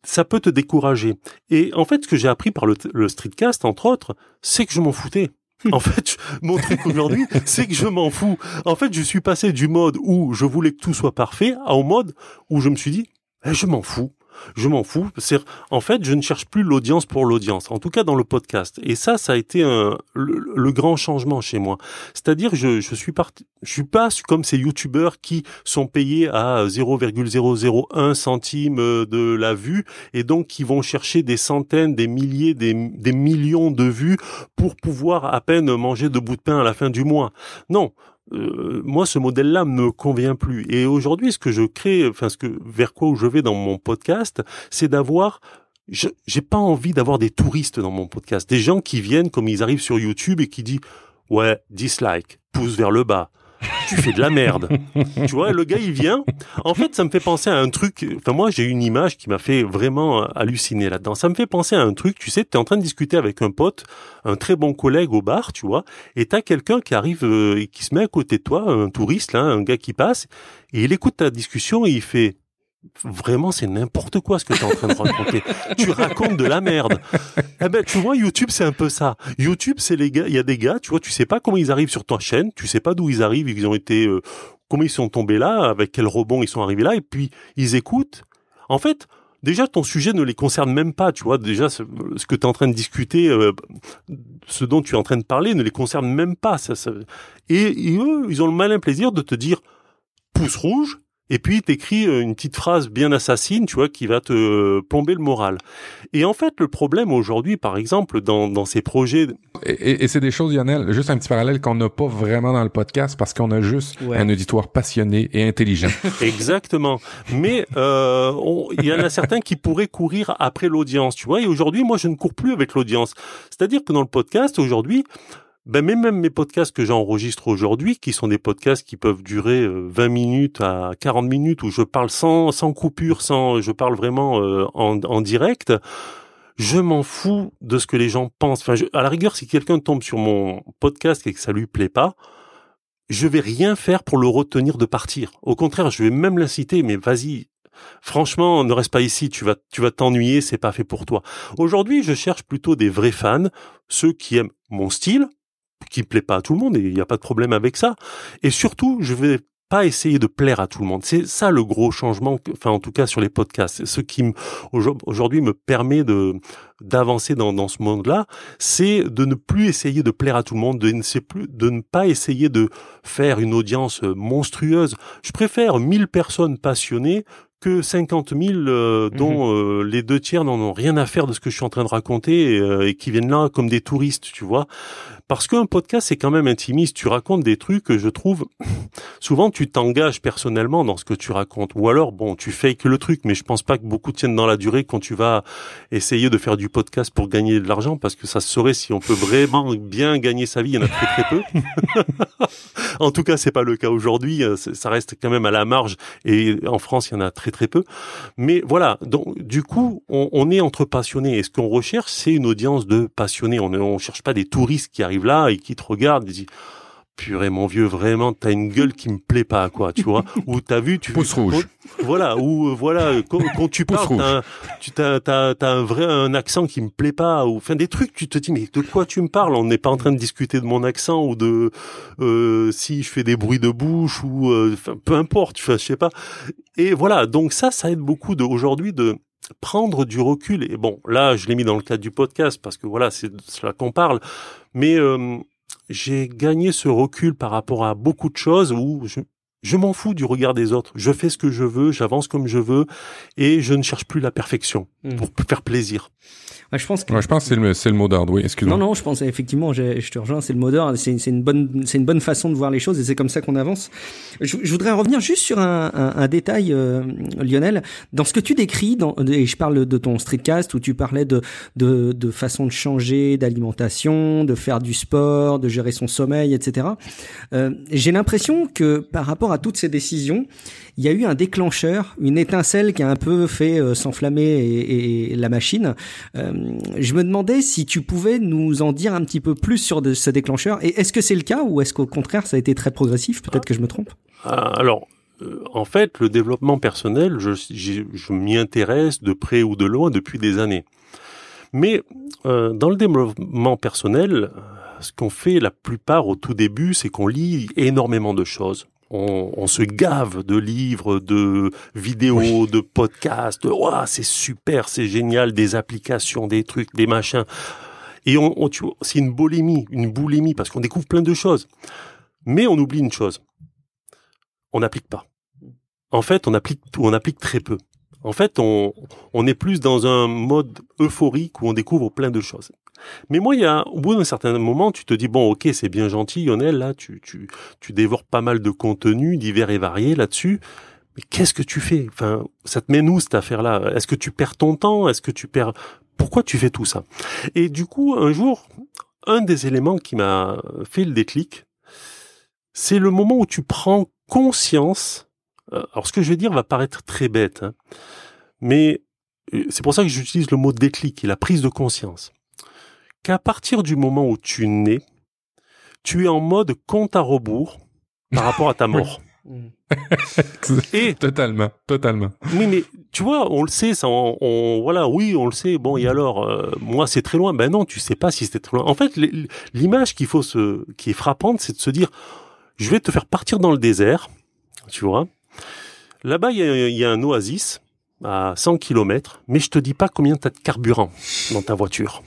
Speaker 4: ça peut te décourager. Et en fait, ce que j'ai appris par le, streetcast, entre autres, c'est que je m'en foutais. En fait, mon truc aujourd'hui, c'est que je m'en fous. En fait, je suis passé du mode où je voulais que tout soit parfait à au mode où je me suis dit, eh, je m'en fous je m'en fous. C'est en fait, je ne cherche plus l'audience pour l'audience. En tout cas, dans le podcast. Et ça, ça a été un, le, grand changement chez moi. C'est-à-dire, je, je suis parti, je suis pas comme ces youtubeurs qui sont payés à 0,001 centime de la vue et donc qui vont chercher des centaines, des milliers, des, des millions de vues pour pouvoir à peine manger de bout de pain à la fin du mois. Non, euh, moi, ce modèle-là me convient plus. Et aujourd'hui, ce que je crée, enfin, ce que vers quoi je vais dans mon podcast, c'est d'avoir je j'ai pas envie d'avoir des touristes dans mon podcast, des gens qui viennent comme ils arrivent sur YouTube et qui disent ouais dislike, pouce vers le bas, tu fais de la merde. tu vois, le gars, il vient. En fait, ça me fait penser à un truc. Enfin, moi, j'ai une image qui m'a fait vraiment halluciner là-dedans. Ça me fait penser à un truc. Tu sais, tu es en train de discuter avec un pote, un très bon collègue au bar, tu vois, et t'as quelqu'un qui arrive euh, et qui se met à côté de toi, un touriste, là, un gars qui passe, et il écoute ta discussion et il fait Vraiment, c'est n'importe quoi ce que tu es en train de raconter. tu racontes de la merde. Eh ben, tu vois, YouTube, c'est un peu ça. YouTube, c'est les gars, il y a des gars, tu vois, tu sais pas comment ils arrivent sur ta chaîne, tu sais pas d'où ils arrivent, ils ont été, euh, comment ils sont tombés là, avec quel rebond ils sont arrivés là, et puis ils écoutent. En fait, déjà ton sujet ne les concerne même pas, tu vois. Déjà, ce, que tu es en train de discuter, euh, ce dont tu es en train de parler, ne les concerne même pas. Ça, ça... Et, et, eux, ils ont le malin plaisir de te dire pouce rouge, et puis t'écris euh, une petite phrase bien assassine, tu vois, qui va te plomber le moral. Et en fait, le problème aujourd'hui, par exemple, dans, dans ces projets...
Speaker 3: Et, et c'est des choses, Lionel, juste un petit parallèle qu'on n'a pas vraiment dans le podcast parce qu'on a juste un auditoire passionné et intelligent.
Speaker 4: Exactement. Mais euh, il y en a certains qui pourraient courir après l'audience, tu vois. Et aujourd'hui, moi, je ne cours plus avec l'audience. C'est-à-dire que dans le podcast, aujourd'hui, ben même mes podcasts que j'enregistre aujourd'hui, qui sont des podcasts qui peuvent durer 20 euh, minutes à 40 minutes, où je parle sans, sans coupure, sans, je parle vraiment euh, en, en direct, je m'en fous de ce que les gens pensent. Enfin, à la rigueur, si quelqu'un tombe sur mon podcast et que ça lui plaît pas, je vais rien faire pour le retenir de partir. Au contraire, je vais même l'inciter, mais vas-y, Franchement, ne reste pas ici, tu vas, tu vas t'ennuyer, c'est pas fait pour toi. Aujourd'hui, je cherche plutôt des vrais fans, ceux qui aiment mon style, qui plaît pas à tout le monde et il n'y a pas de problème avec ça. Et surtout, je vais pas essayer de plaire à tout le monde. C'est ça le gros changement, enfin en tout cas sur les podcasts. Ce qui aujourd'hui me permet de d'avancer dans, dans ce monde-là, c'est de ne plus essayer de plaire à tout le monde, de ne, plus, de ne pas essayer de faire une audience monstrueuse. Je préfère 1000 personnes passionnées que 50 000 euh, dont mhm. euh, les deux tiers n'en ont rien à faire de ce que je suis en train de raconter euh, et, qui viennent là comme des touristes, tu vois. Parce qu'un podcast, c'est quand même intimiste. Tu racontes des trucs que je trouve... Souvent, tu t'engages personnellement dans ce que tu racontes. Ou alors, bon, tu que le truc, mais je pense pas que beaucoup tiennent dans la durée quand tu vas essayer de faire du podcast pour gagner de l'argent, parce que ça se saurait si on peut vraiment bien gagner sa vie. Il y en a très très peu. en tout cas, c'est pas le cas aujourd'hui. Ça reste quand même à la marge. Et en France, il y en a très très peu. Mais voilà, donc du coup, on est entre passionnés. Et ce qu'on recherche, c'est une audience de passionnés. On ne cherche pas des touristes qui arrivent là et qui te regardent et disent purée mon vieux vraiment t'as une gueule qui me plaît pas quoi tu vois. Ou t'as vu tu
Speaker 3: pouce rouge.
Speaker 4: Voilà ou euh, voilà quand, quand tu parles t'as, tu t'as, t'as, t'as un vrai un accent qui me plaît pas ou enfin des trucs tu te dis mais de quoi tu me parles? On n'est pas en train de discuter de mon accent ou de euh, si je fais des bruits de bouche ou euh, peu importe je sais pas. Et voilà donc ça ça aide beaucoup de aujourd'hui de prendre du recul. Et bon là je l'ai mis dans le cadre du podcast parce que voilà c'est de cela qu'on parle mais euh, j'ai gagné ce recul par rapport à beaucoup de choses où je, je m'en fous du regard des autres. Je fais ce que je veux, j'avance comme je veux, et je ne cherche plus la perfection mmh. pour faire plaisir
Speaker 1: je pense
Speaker 3: que... je pense que c'est le, c'est le mot d'ordre, oui, excuse-moi.
Speaker 1: Non, non, je pense effectivement, je, je te rejoins, c'est le mot d'ordre, c'est, c'est une bonne, c'est une bonne façon de voir les choses et c'est comme ça qu'on avance. Je, je voudrais revenir juste sur un, un, un détail, euh, Lionel, dans ce que tu décris, dans, et je parle de ton streetcast où tu parlais de, de, de façon de changer d'alimentation, de faire du sport, de gérer son sommeil, etc. Euh, j'ai l'impression que par rapport à toutes ces décisions, il y a eu un déclencheur, une étincelle qui a un peu fait euh, s'enflammer et, la machine. Euh, je me demandais si tu pouvais nous en dire un petit peu plus sur ce déclencheur. Et est-ce que c'est le cas ou est-ce qu'au contraire ça a été très progressif? Peut-être que je me trompe.
Speaker 4: Ah, alors, euh, en fait, le développement personnel, je, m'y intéresse de près ou de loin depuis des années. Mais dans le développement personnel, ce qu'on fait la plupart au tout début, c'est qu'on lit énormément de choses on, se gave de livres, de vidéos, de podcasts. Waouh, c'est super, c'est génial, des applications, des trucs, des machins. Et on, c'est une boulimie, une boulimie, parce qu'on découvre plein de choses. Mais on oublie une chose. On n'applique pas. En fait, on applique, on applique très peu. En fait, on, on est plus dans un mode euphorique où on découvre plein de choses. Mais moi, il y a, au bout d'un certain moment, tu te dis, bon, ok, c'est bien gentil, Lionel, là, tu, tu, tu dévores pas mal de contenu divers et variés là-dessus. Mais qu'est-ce que tu fais? Enfin, ça te mène où cette affaire-là? Est-ce que tu perds ton temps? Est-ce que tu perds Pourquoi tu fais tout ça? Et du coup, un jour, un des éléments qui m'a fait le déclic, c'est le moment où tu prends conscience. euh, Alors, ce que je vais dire va paraître très bête, hein, mais euh, c'est pour ça que j'utilise le mot déclic et la prise de conscience. Qu'à partir du moment où tu nais, tu es en mode compte à rebours par rapport à ta mort. Et
Speaker 3: Totalement, totalement.
Speaker 4: oui, mais tu vois, on le sait, ça, on, on- voilà, oui, on le sait. Bon, et alors, euh, moi, c'est très loin. Ben non, tu sais pas si c'était très loin. En fait, l'image qu'il faut se, qui est frappante, c'est de se dire, je vais te faire partir dans le désert, tu vois. Là-bas, il y a, il y a un oasis à 100 km, mais je te dis pas combien tu as de carburant dans ta voiture.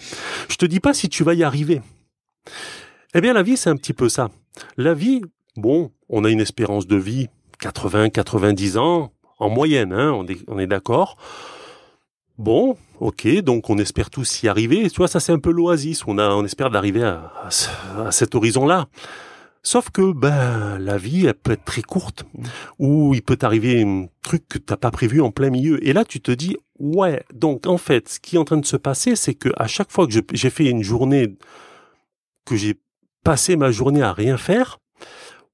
Speaker 4: Je te dis pas si tu vas y arriver. Eh bien, la vie, c'est un petit peu ça. La vie, bon, on a une espérance de vie 80, 90 ans en moyenne, hein, on est, d'accord. Bon, ok, donc on espère tous y arriver. Tu vois, ça c'est un peu l'oasis. On on espère d'arriver à, à cet horizon-là. Sauf que ben la vie elle peut être très courte, ou il peut t'arriver un truc que t'as pas prévu en plein milieu. Et là tu te dis ouais. Donc en fait, ce qui est en train de se passer, c'est que à chaque fois que j'ai fait une journée, que j'ai passé ma journée à rien faire,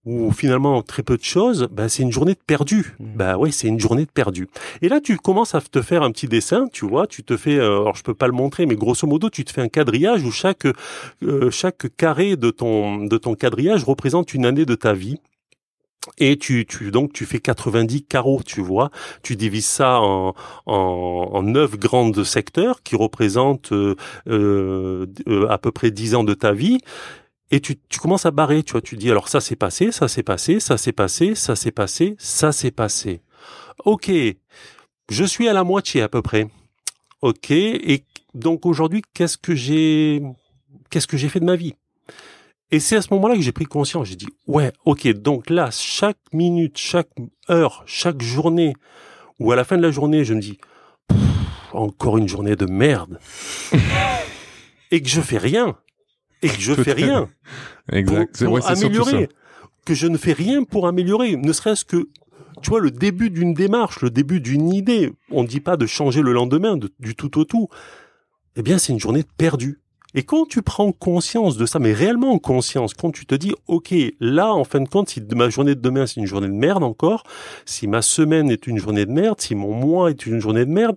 Speaker 4: ou finalement très peu de choses, ben c'est une journée de perdu. Ben oui, c'est une journée de perdu. Et là, tu commences à te faire un petit dessin, tu vois, tu te fais, euh, alors je peux pas le montrer, mais grosso modo, tu te fais un quadrillage où chaque euh, chaque carré de ton de ton quadrillage représente une année de ta vie. Et tu, tu donc tu fais 90 carreaux, tu vois. Tu divises ça en en, en neuf grandes secteurs qui représentent euh, euh, euh, à peu près 10 ans de ta vie. Et tu, tu commences à barrer, tu vois. Tu dis alors ça s'est passé, ça s'est passé, ça s'est passé, ça s'est passé, ça s'est passé. Ok, je suis à la moitié à peu près. Ok, et donc aujourd'hui, qu'est-ce que j'ai, qu'est-ce que j'ai fait de ma vie? Et c'est à ce moment-là que j'ai pris conscience. J'ai dit ouais, ok, donc là, chaque minute, chaque heure, chaque journée, ou à la fin de la journée, je me dis encore une journée de merde, et que je fais rien, et que je fais rien
Speaker 3: Exact.
Speaker 4: pour,
Speaker 3: ouais,
Speaker 4: améliorer. Que je ne fais rien pour améliorer, ne serait-ce que, tu vois, le début d'une démarche, le début d'une idée. On ne dit pas de changer le lendemain, de- du tout au tout. Eh bien, c'est une journée perdue. Et quand tu prends conscience de ça, mais réellement conscience, quand tu te dis, OK, là, en fin de compte, si ma journée de demain, c'est une journée de merde encore, si ma semaine est une journée de merde, si mon mois est une journée de merde,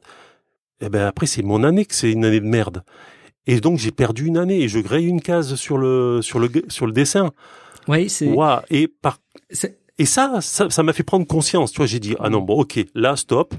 Speaker 4: eh ben, après, c'est mon année que c'est une année de merde. Et donc, j'ai perdu une année et je graille une case sur le, sur le, sur le dessin.
Speaker 1: Oui, c'est.
Speaker 4: Ouah, et par et ça, ça, ça m'a fait prendre conscience. Tu vois, j'ai dit ah non bon ok là stop.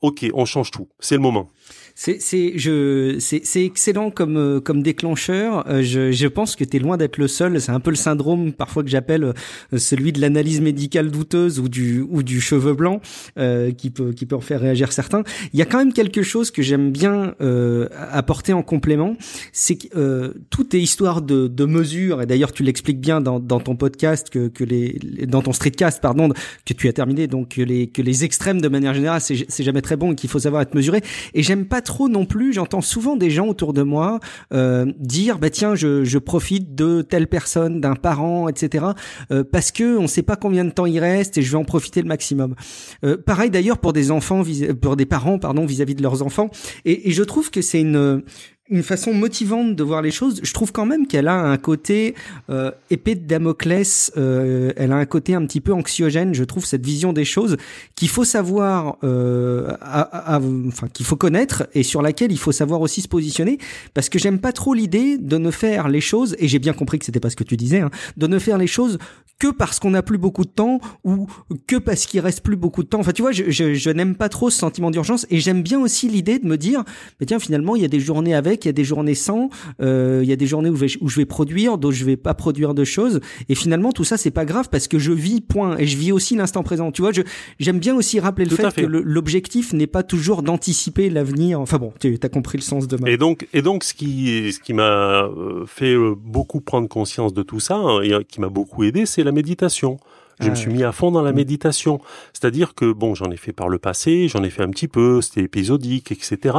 Speaker 4: Ok, on change tout. C'est le moment.
Speaker 1: C'est excellent comme euh, comme déclencheur. Euh, je je pense que tu es loin d'être le seul. C'est un peu le syndrome parfois que j'appelle euh, celui de l'analyse médicale douteuse ou du ou du cheveu blanc euh, qui peut qui peut en faire réagir certains. Il y a quand même quelque chose que j'aime bien euh, apporter en complément, c'est que euh, tout est histoire de de mesure et d'ailleurs tu l'expliques bien dans dans ton podcast que que les dans ton streetcast pardon que tu as terminé donc que les que les extrêmes de manière générale c'est jamais très bon et qu'il faut savoir être mesuré et j'aime pas trop non plus j'entends souvent des gens autour de moi euh, dire bah tiens je je profite de telle personne d'un parent etc euh, parce que on sait pas combien de temps il reste et je vais en profiter le maximum. Euh, pareil d'ailleurs pour des enfants pour des parents pardon vis-à-vis de leurs enfants et, et je trouve que c'est une une façon motivante de voir les choses. Je trouve quand même qu'elle a un côté euh, épée de Damoclès. euh, elle a un côté un petit peu anxiogène. Je trouve cette vision des choses qu'il faut savoir, euh, enfin qu'il faut connaître et sur laquelle il faut savoir aussi se positionner. Parce que j'aime pas trop l'idée de ne faire les choses. Et j'ai bien compris que c'était pas ce que tu disais, hein, de ne faire les choses que parce qu'on n'a plus beaucoup de temps ou que parce qu'il reste plus beaucoup de temps. Enfin, tu vois, je, je, je n'aime pas trop ce sentiment d'urgence et j'aime bien aussi l'idée de me dire, mais tiens, finalement, il y a des journées avec, il y a des journées sans, euh, il y a des journées où je, vais, où je vais produire, d'autres je vais pas produire de choses. Et finalement, tout ça, c'est pas grave parce que je vis, point. Et je vis aussi l'instant présent. Tu vois, je, j'aime bien aussi rappeler le fait,
Speaker 4: fait.
Speaker 1: que l'objectif n'est pas toujours d'anticiper l'avenir. Enfin bon, tu as compris le sens de ma...
Speaker 4: Et donc, et donc, ce qui, ce qui m'a euh, fait euh, beaucoup prendre conscience de tout ça hein, et qui m'a beaucoup aidé, c'est la méditation. Je
Speaker 1: Ah
Speaker 4: me suis
Speaker 1: ouais.
Speaker 4: mis à fond dans la
Speaker 1: Mm.
Speaker 4: méditation. C'est-à-dire que bon, j'en ai fait par le passé, j'en ai fait un petit peu, c'était épisodique, etc.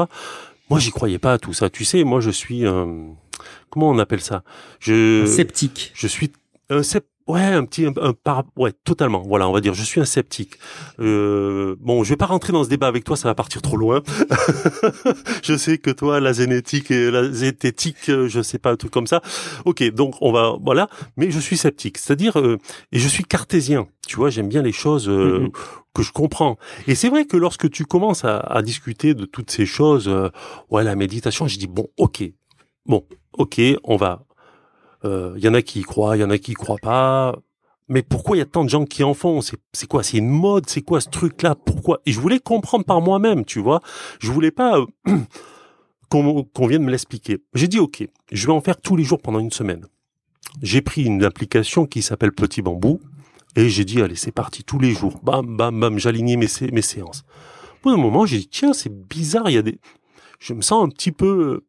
Speaker 4: Moi, j'y croyais pas à tout ça. Tu sais, moi, je suis, euh, comment on appelle ça? Je,
Speaker 1: Sceptique.
Speaker 4: je suis un sep- Ouais, un petit, un, par, ouais, totalement. Voilà, on va dire, je suis un sceptique. Euh, bon, je vais pas rentrer dans ce débat avec toi, ça va partir trop loin. je sais que toi, la zénétique et la zététique, euh, je sais pas un truc comme ça. Ok, donc on va, voilà. Mais je suis sceptique, c'est-à-dire, euh, et je suis cartésien. Tu vois, j'aime bien les choses euh, mm-hmm. que je comprends. Et c'est vrai que lorsque tu commences à, à discuter de toutes ces choses, ouais, la méditation, je dis bon, ok, bon, ok, on va il euh, y en a qui y croient, il y en a qui y croient pas. Mais pourquoi il y a tant de gens qui en font? C'est quoi? C'est une mode? C'est quoi ce truc-là? Pourquoi? Et je voulais comprendre par moi-même, tu vois. Je voulais pas euh, qu'on vienne me l'expliquer. J'ai dit ok, je vais en faire tous les jours pendant une semaine. J'ai pris une application qui s'appelle Petit Bambou et j'ai dit allez c'est parti tous les jours. Bam bam bam, j'alignais mes, mes séances. Au bout d'un moment, j'ai dit tiens c'est bizarre, il y a des, je me sens un petit peu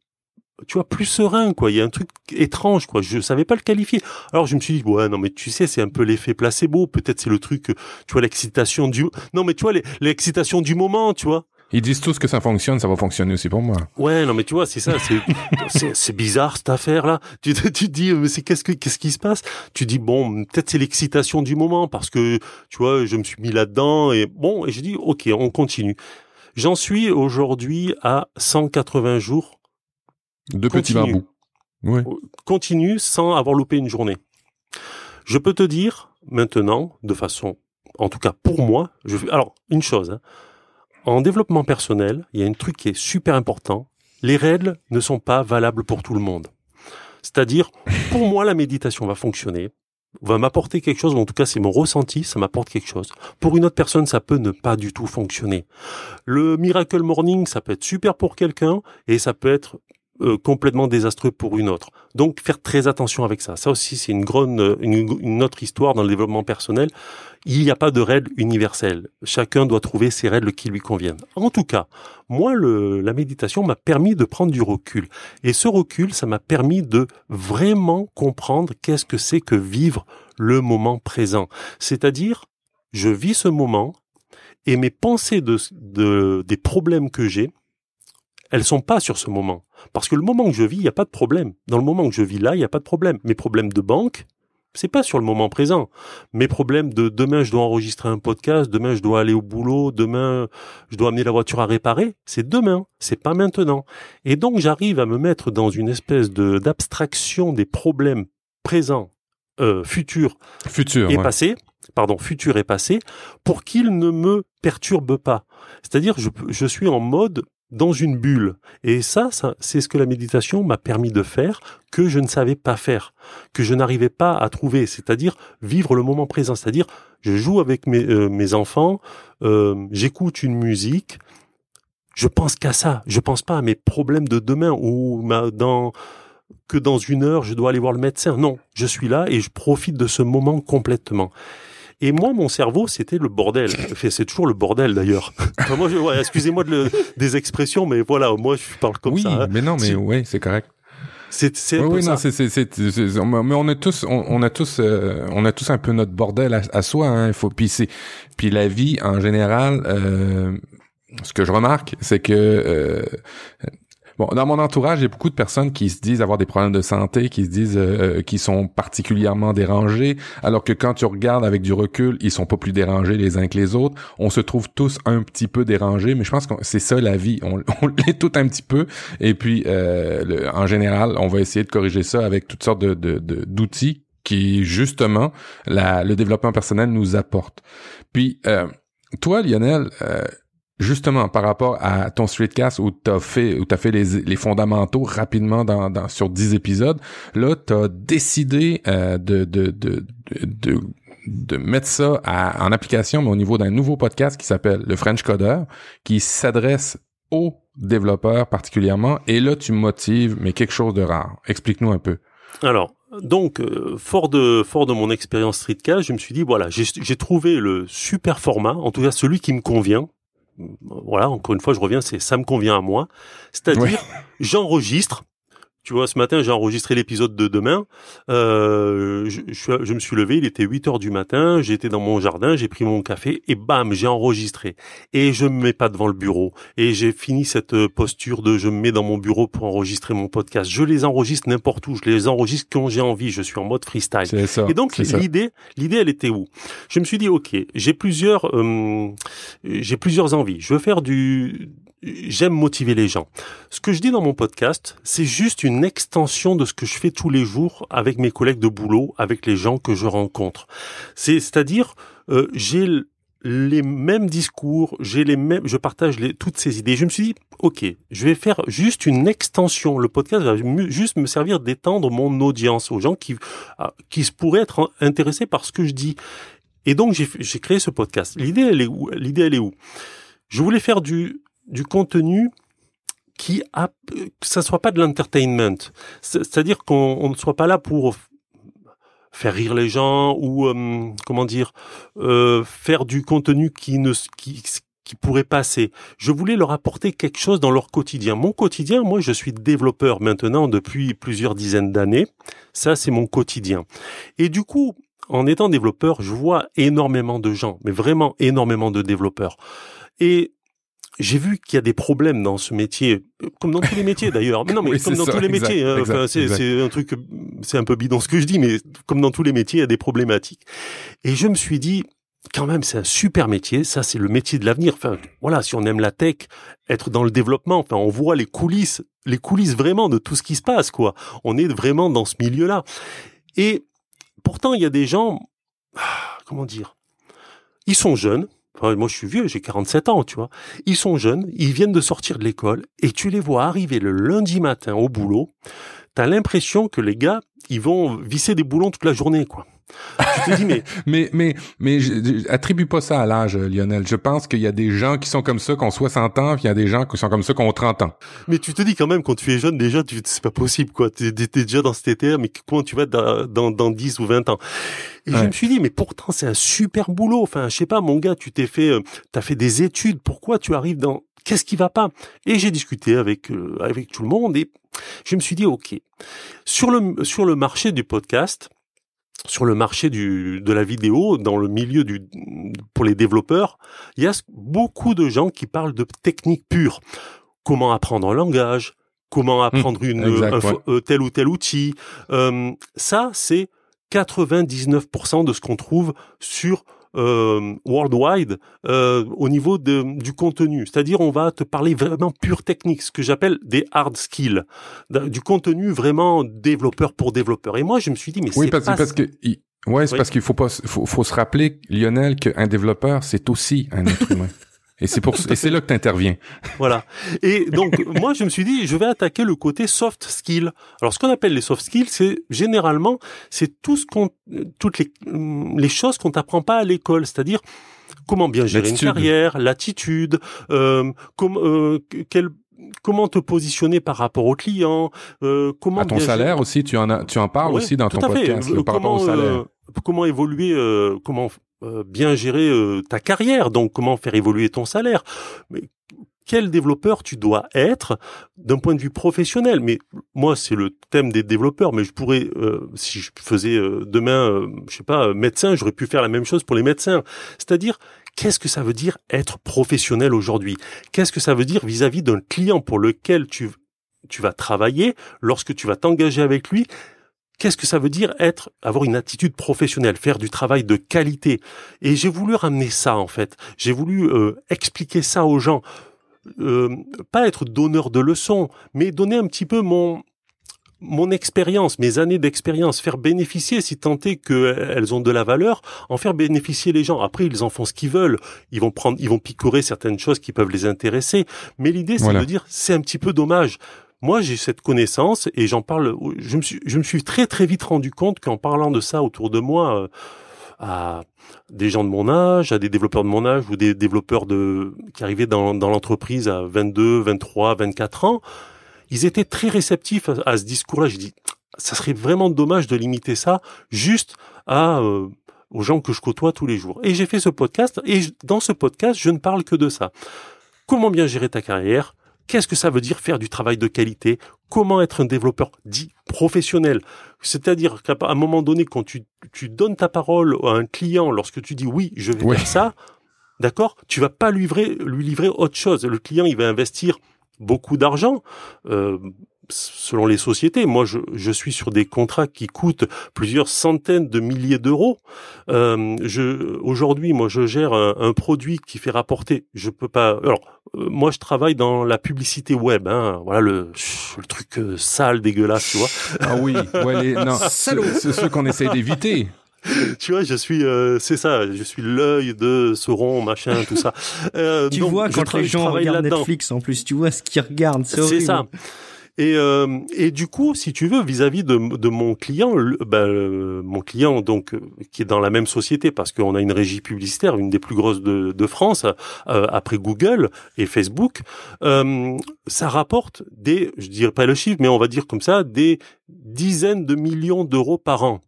Speaker 4: tu vois, plus serein, quoi. Il y a un truc étrange, quoi. Je savais pas le qualifier. Alors je me suis dit, ouais, non, mais tu sais, c'est un peu l'effet placebo. Peut-être c'est le truc, tu vois, l'excitation du, non, mais tu vois, l'excitation du moment, tu vois.
Speaker 3: Ils disent tous que ça fonctionne, ça va fonctionner aussi pour moi.
Speaker 4: Ouais, non, mais tu vois, c'est ça, c'est, c'est bizarre cette affaire-là. Tu, tu te dis, mais c'est qu'est-ce que, qu'est-ce qui se passe? Tu dis, bon, peut-être c'est l'excitation du moment parce que, tu vois, je me suis mis là-dedans et bon, et je dis, ok, on continue. J'en suis aujourd'hui à 180 jours
Speaker 3: de petits bambous.
Speaker 4: Oui. Continue sans avoir loupé une journée. Je peux te dire maintenant, de façon, en tout cas pour moi, je alors une chose. Hein. en développement personnel, il y a un truc qui est super important. Les règles ne sont pas valables pour tout le monde. C'est-à-dire, pour moi, la méditation va fonctionner, va m'apporter quelque chose, ou en tout cas c'est mon ressenti, ça m'apporte quelque chose. Pour une autre personne, ça peut ne pas du tout fonctionner. Le Miracle Morning, ça peut être super pour quelqu'un, et ça peut être euh, complètement désastreux pour une autre. Donc faire très attention avec ça. Ça aussi c'est une grande, une, une, autre histoire dans le développement personnel. Il n'y a pas de règles universelles. Chacun doit trouver ses règles qui lui conviennent. En tout cas, moi le, la méditation m'a permis de prendre du recul. Et ce recul, ça m'a permis de vraiment comprendre qu'est-ce que c'est que vivre le moment présent. C'est-à-dire, je vis ce moment et mes pensées de, de des problèmes que j'ai, elles sont pas sur ce moment. Parce que le moment que je vis, il n'y a pas de problème. Dans le moment que je vis là, il n'y a pas de problème. Mes problèmes de banque, c'est pas sur le moment présent. Mes problèmes de demain, je dois enregistrer un podcast, demain, je dois aller au boulot, demain, je dois amener la voiture à réparer, c'est demain, c'est pas maintenant. Et donc, j'arrive à me mettre dans une espèce de d'abstraction des problèmes présents, euh, futurs,
Speaker 3: Futur,
Speaker 4: et passés, pardon, futur et passé, pour qu'ils ne me perturbent pas. C'est-à-dire, je, je suis en mode dans une bulle. Et ça, ça c'est ce que la méditation m'a permis de faire, que je ne savais pas faire, que je n'arrivais pas à trouver, c'est-à-dire vivre le moment présent, c'est-à-dire je joue avec mes, euh, mes enfants, euh, j'écoute une musique, je pense qu'à ça, je pense pas à mes problèmes de demain ou ma, dans que dans une heure je dois aller voir le médecin. Non, je suis là et je profite de ce moment complètement. Et moi, mon cerveau, c'était le bordel. C'est toujours le bordel d'ailleurs. moi, ouais, excusez-moi de des expressions, mais voilà, moi, je parle comme ça.
Speaker 3: Oui, hein. mais non, mais oui, c'est correct.
Speaker 4: C'est c'est oui, oui, non,
Speaker 3: c'est c'est mais on est tous on, on a tous euh, on a tous un peu notre bordel à, soi hein, il faut puis c'est puis la vie en général euh, ce que je remarque c'est que euh, Bon, dans mon entourage, il y a beaucoup de personnes qui se disent avoir des problèmes de santé, qui se disent euh, euh qui sont particulièrement dérangés, alors que quand tu regardes avec du recul, ils sont pas plus dérangés les uns que les autres. On se trouve tous un petit peu dérangés, mais je pense que c'est ça la vie. On, l'est tout un petit peu. Et puis, euh, en général, on va essayer de corriger ça avec toutes sortes de, d'outils qui justement le développement personnel nous apporte. Puis euh, toi, Lionel, euh, justement par rapport à ton streetcast où t'as fait où t'as fait les, fondamentaux rapidement sur 10 épisodes là t'as décidé euh, de, de, de, de, mettre ça en application mais au niveau d'un nouveau podcast qui s'appelle le French Coder qui s'adresse aux développeurs particulièrement. Et là tu motives mais quelque chose de rare. Explique-nous un peu.
Speaker 4: Alors donc, euh, fort de fort de mon expérience streetcast, je me suis dit voilà, j'ai trouvé le super format, en tout cas celui qui me convient, voilà, encore une fois, je reviens, c'est ça me convient à moi. C'est-à-dire, j'enregistre, Tu vois, ce matin, j'ai enregistré l'épisode de demain. Euh, je, je, je, me suis levé, il était 8 heures du matin, j'étais dans mon jardin, j'ai pris mon café et bam, j'ai enregistré. Et je me mets pas devant le bureau. Et j'ai fini cette posture de je me mets dans mon bureau pour enregistrer mon podcast. Je les enregistre n'importe où, je les enregistre quand j'ai envie, je suis en mode freestyle.
Speaker 3: Ça,
Speaker 4: et donc l'idée, l'idée, elle était où? Je me suis dit, ok, j'ai plusieurs, euh, j'ai plusieurs envies. Je veux faire du j'aime motiver les gens. Ce que je dis dans mon podcast, c'est juste une extension de ce que je fais tous les jours avec mes collègues de boulot, avec les gens que je rencontre. C'est, c'est-à-dire, euh, j'ai les mêmes discours, j'ai les mêmes, je partage toutes ces idées. Je me suis dit, ok, je vais faire juste une extension. Le podcast va juste me servir d'étendre mon audience aux gens qui, ah, qui pourraient être intéressés par ce que je dis. Et donc j'ai créé ce podcast. L'idée elle est où? L'idée elle est où? Je voulais faire du du contenu qui a, que ça soit pas de l'entertainment. C'est-à-dire qu'on ne soit pas là pour faire rire les gens ou euh, comment dire euh, faire du contenu qui ne qui, qui pourrait passer. Je voulais leur apporter quelque chose dans leur quotidien. Mon quotidien, moi, je suis développeur maintenant depuis plusieurs dizaines d'années. Ça, c'est mon quotidien. Et du coup, en étant développeur, je vois énormément de gens, mais vraiment énormément de développeurs. Et j'ai vu qu'il y a des problèmes dans ce métier, comme dans tous les métiers d'ailleurs. Non, mais comme dans tous les métiers. Hein, enfin, c'est un truc, c'est un peu bidon ce que je dis, mais comme dans tous les métiers, il y a des problématiques. Et je me suis dit, quand même, c'est un super métier. Ça, c'est le métier de l'avenir. Enfin, voilà, si on aime la tech, être dans le développement, enfin, on voit les coulisses, les coulisses vraiment de tout ce qui se passe, quoi. On est vraiment dans ce milieu-là. Et pourtant, il y a des gens, ah, comment dire, ils sont jeunes, moi, je suis vieux, j'ai 47 ans, tu vois. Ils sont jeunes, ils viennent de sortir de l'école, et tu les vois arriver le lundi matin au boulot. T'as l'impression que les gars, ils vont visser des boulons toute la journée, quoi.
Speaker 3: Tu te dis, mais... mais, mais, mais, attribue pas ça à l'âge, Lionel. Je pense qu'il y a des gens qui sont comme ça qui ont 60 ans, puis il y a des gens qui sont comme ça qui ont 30 ans.
Speaker 4: Mais tu te dis quand même, quand tu es jeune, déjà, tu, c'est pas possible, quoi. T'es, es déjà dans cet été, mais comment tu vas être dans, dans, dans 10 ou 20 ans? Et je me suis dit, mais pourtant, c'est un super boulot. Enfin, je sais pas, mon gars, tu t'es fait, euh, t'as fait des études. Pourquoi tu arrives dans, qu'est-ce qui va pas? Et j'ai discuté avec, euh, avec tout le monde et je me suis dit, OK. Sur le, sur le marché du podcast, sur le marché du, de la vidéo, dans le milieu du, pour les développeurs, il y a beaucoup de gens qui parlent de techniques pures. Comment apprendre un langage, comment mmh, apprendre une, un, tel ou tel outil. Euh, ça, c'est 99% de ce qu'on trouve sur euh, worldwide euh, au niveau de, du contenu. C'est-à-dire, on va te parler vraiment pure technique, ce que j'appelle des hard skills, du contenu vraiment développeur pour développeur. Et moi, je me suis dit, mais
Speaker 3: oui,
Speaker 4: c'est
Speaker 3: parce,
Speaker 4: pas...
Speaker 3: parce que ouais, c'est parce qu'il faut pas, faut, faut se rappeler, Lionel, qu'un développeur, c'est aussi un être humain. Et c'est pour et c'est là que tu interviens.
Speaker 4: Voilà. Et donc moi je me suis dit je vais attaquer le côté soft skill. Alors ce qu'on appelle les soft skills c'est généralement c'est tout ce qu'on toutes les les choses qu'on t'apprend pas à l'école, c'est-à-dire comment bien gérer une carrière, l'attitude, euh, euh, quel comment te positionner par rapport au client, euh, comment
Speaker 3: à ton salaire aussi, tu en as, tu en parles aussi dans ton podcast par rapport au salaire. Euh,
Speaker 4: comment évoluer, euh, comment euh, bien gérer euh, ta carrière, donc comment faire évoluer ton salaire? Mais quel développeur tu dois être d'un point de vue professionnel? Mais moi, c'est le thème des développeurs. Mais je pourrais, euh, si je faisais demain, je sais pas, médecin, j'aurais pu faire la même chose pour les médecins. C'est-à-dire, qu'est-ce que ça veut dire être professionnel aujourd'hui? Qu'est-ce que ça veut dire vis-à-vis d'un client pour lequel tu tu vas travailler, lorsque tu vas t'engager avec lui, Qu'est-ce que ça veut dire être, avoir une attitude professionnelle, faire du travail de qualité? Et j'ai voulu ramener ça en fait. J'ai voulu euh, expliquer ça aux gens. Euh, pas être donneur de leçons, mais donner un petit peu mon mon expérience, mes années d'expérience, faire bénéficier, si tant est qu'elles ont de la valeur, en faire bénéficier les gens. Après, ils en font ce qu'ils veulent. Ils vont prendre, ils vont picorer certaines choses qui peuvent les intéresser. Mais l'idée, c'est de dire, c'est un petit peu dommage moi, j'ai cette connaissance et j'en parle. Je me suis, très très vite rendu compte qu'en parlant de ça autour de moi, euh, à des gens de mon âge, à des développeurs de mon âge ou des développeurs qui arrivaient dans, l'entreprise à 22, 23, 24 ans, ils étaient très réceptifs à, ce discours-là. J'ai dit, ça serait vraiment dommage de limiter ça juste euh, aux gens que je côtoie tous les jours. Et j'ai fait ce podcast et dans ce podcast, je ne parle que de ça. Comment bien gérer ta carrière? Qu'est-ce que ça veut dire faire du travail de qualité? Comment être un développeur dit professionnel? C'est-à-dire qu'à un moment donné, quand tu, tu donnes ta parole à un client, lorsque tu dis oui, je vais faire ça, d'accord, tu vas pas lui livrer, lui livrer autre chose. Le client, il va investir beaucoup d'argent. Euh, selon les sociétés. Moi, je, je, suis sur des contrats qui coûtent plusieurs centaines de milliers d'euros. Euh, je, aujourd'hui, moi, je gère un, un, produit qui fait rapporter. Je peux pas. Alors, euh, moi, je travaille dans la publicité web. Hein, voilà le, le truc euh, sale, dégueulasse, tu vois.
Speaker 3: Ah oui, ouais, les, non, c'est ceux qu'on essaie d'éviter.
Speaker 4: tu vois, je suis, euh, c'est ça, je suis l'œil de Sauron, machin, tout ça.
Speaker 1: Euh, tu donc, vois quand les gens regardent Netflix, en plus, tu vois ce qu'ils regardent, c'est
Speaker 4: ça. Et, euh, et du coup, si tu veux, vis-à-vis de, de, mon client, ben, euh, mon client donc euh, qui est dans la même société parce qu'on a une régie publicitaire, une des plus grosses de, de France, euh, après Google et Facebook, euh, ça rapporte des, je dirais pas le chiffre, mais on va dire comme ça, des dizaines de millions d'euros par an.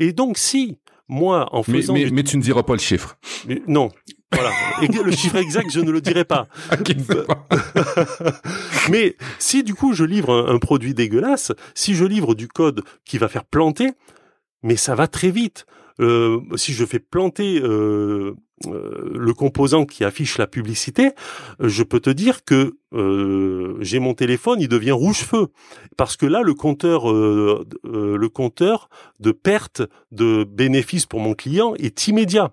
Speaker 4: Et donc, si moi, en faisant...
Speaker 3: Mais, mais, mais tu ne diras pas le chiffre.
Speaker 4: Mais, non, voilà. Et le chiffre exact, je ne le dirai pas. Mais si du coup je livre un, produit dégueulasse, si je livre du code qui va faire planter, mais ça va très vite. Euh, si je fais planter euh, euh, le composant qui affiche la publicité, je peux te dire que euh, j'ai mon téléphone, il devient rouge feu parce que là le compteur, euh, le compteur de perte de bénéfices pour mon client est immédiat.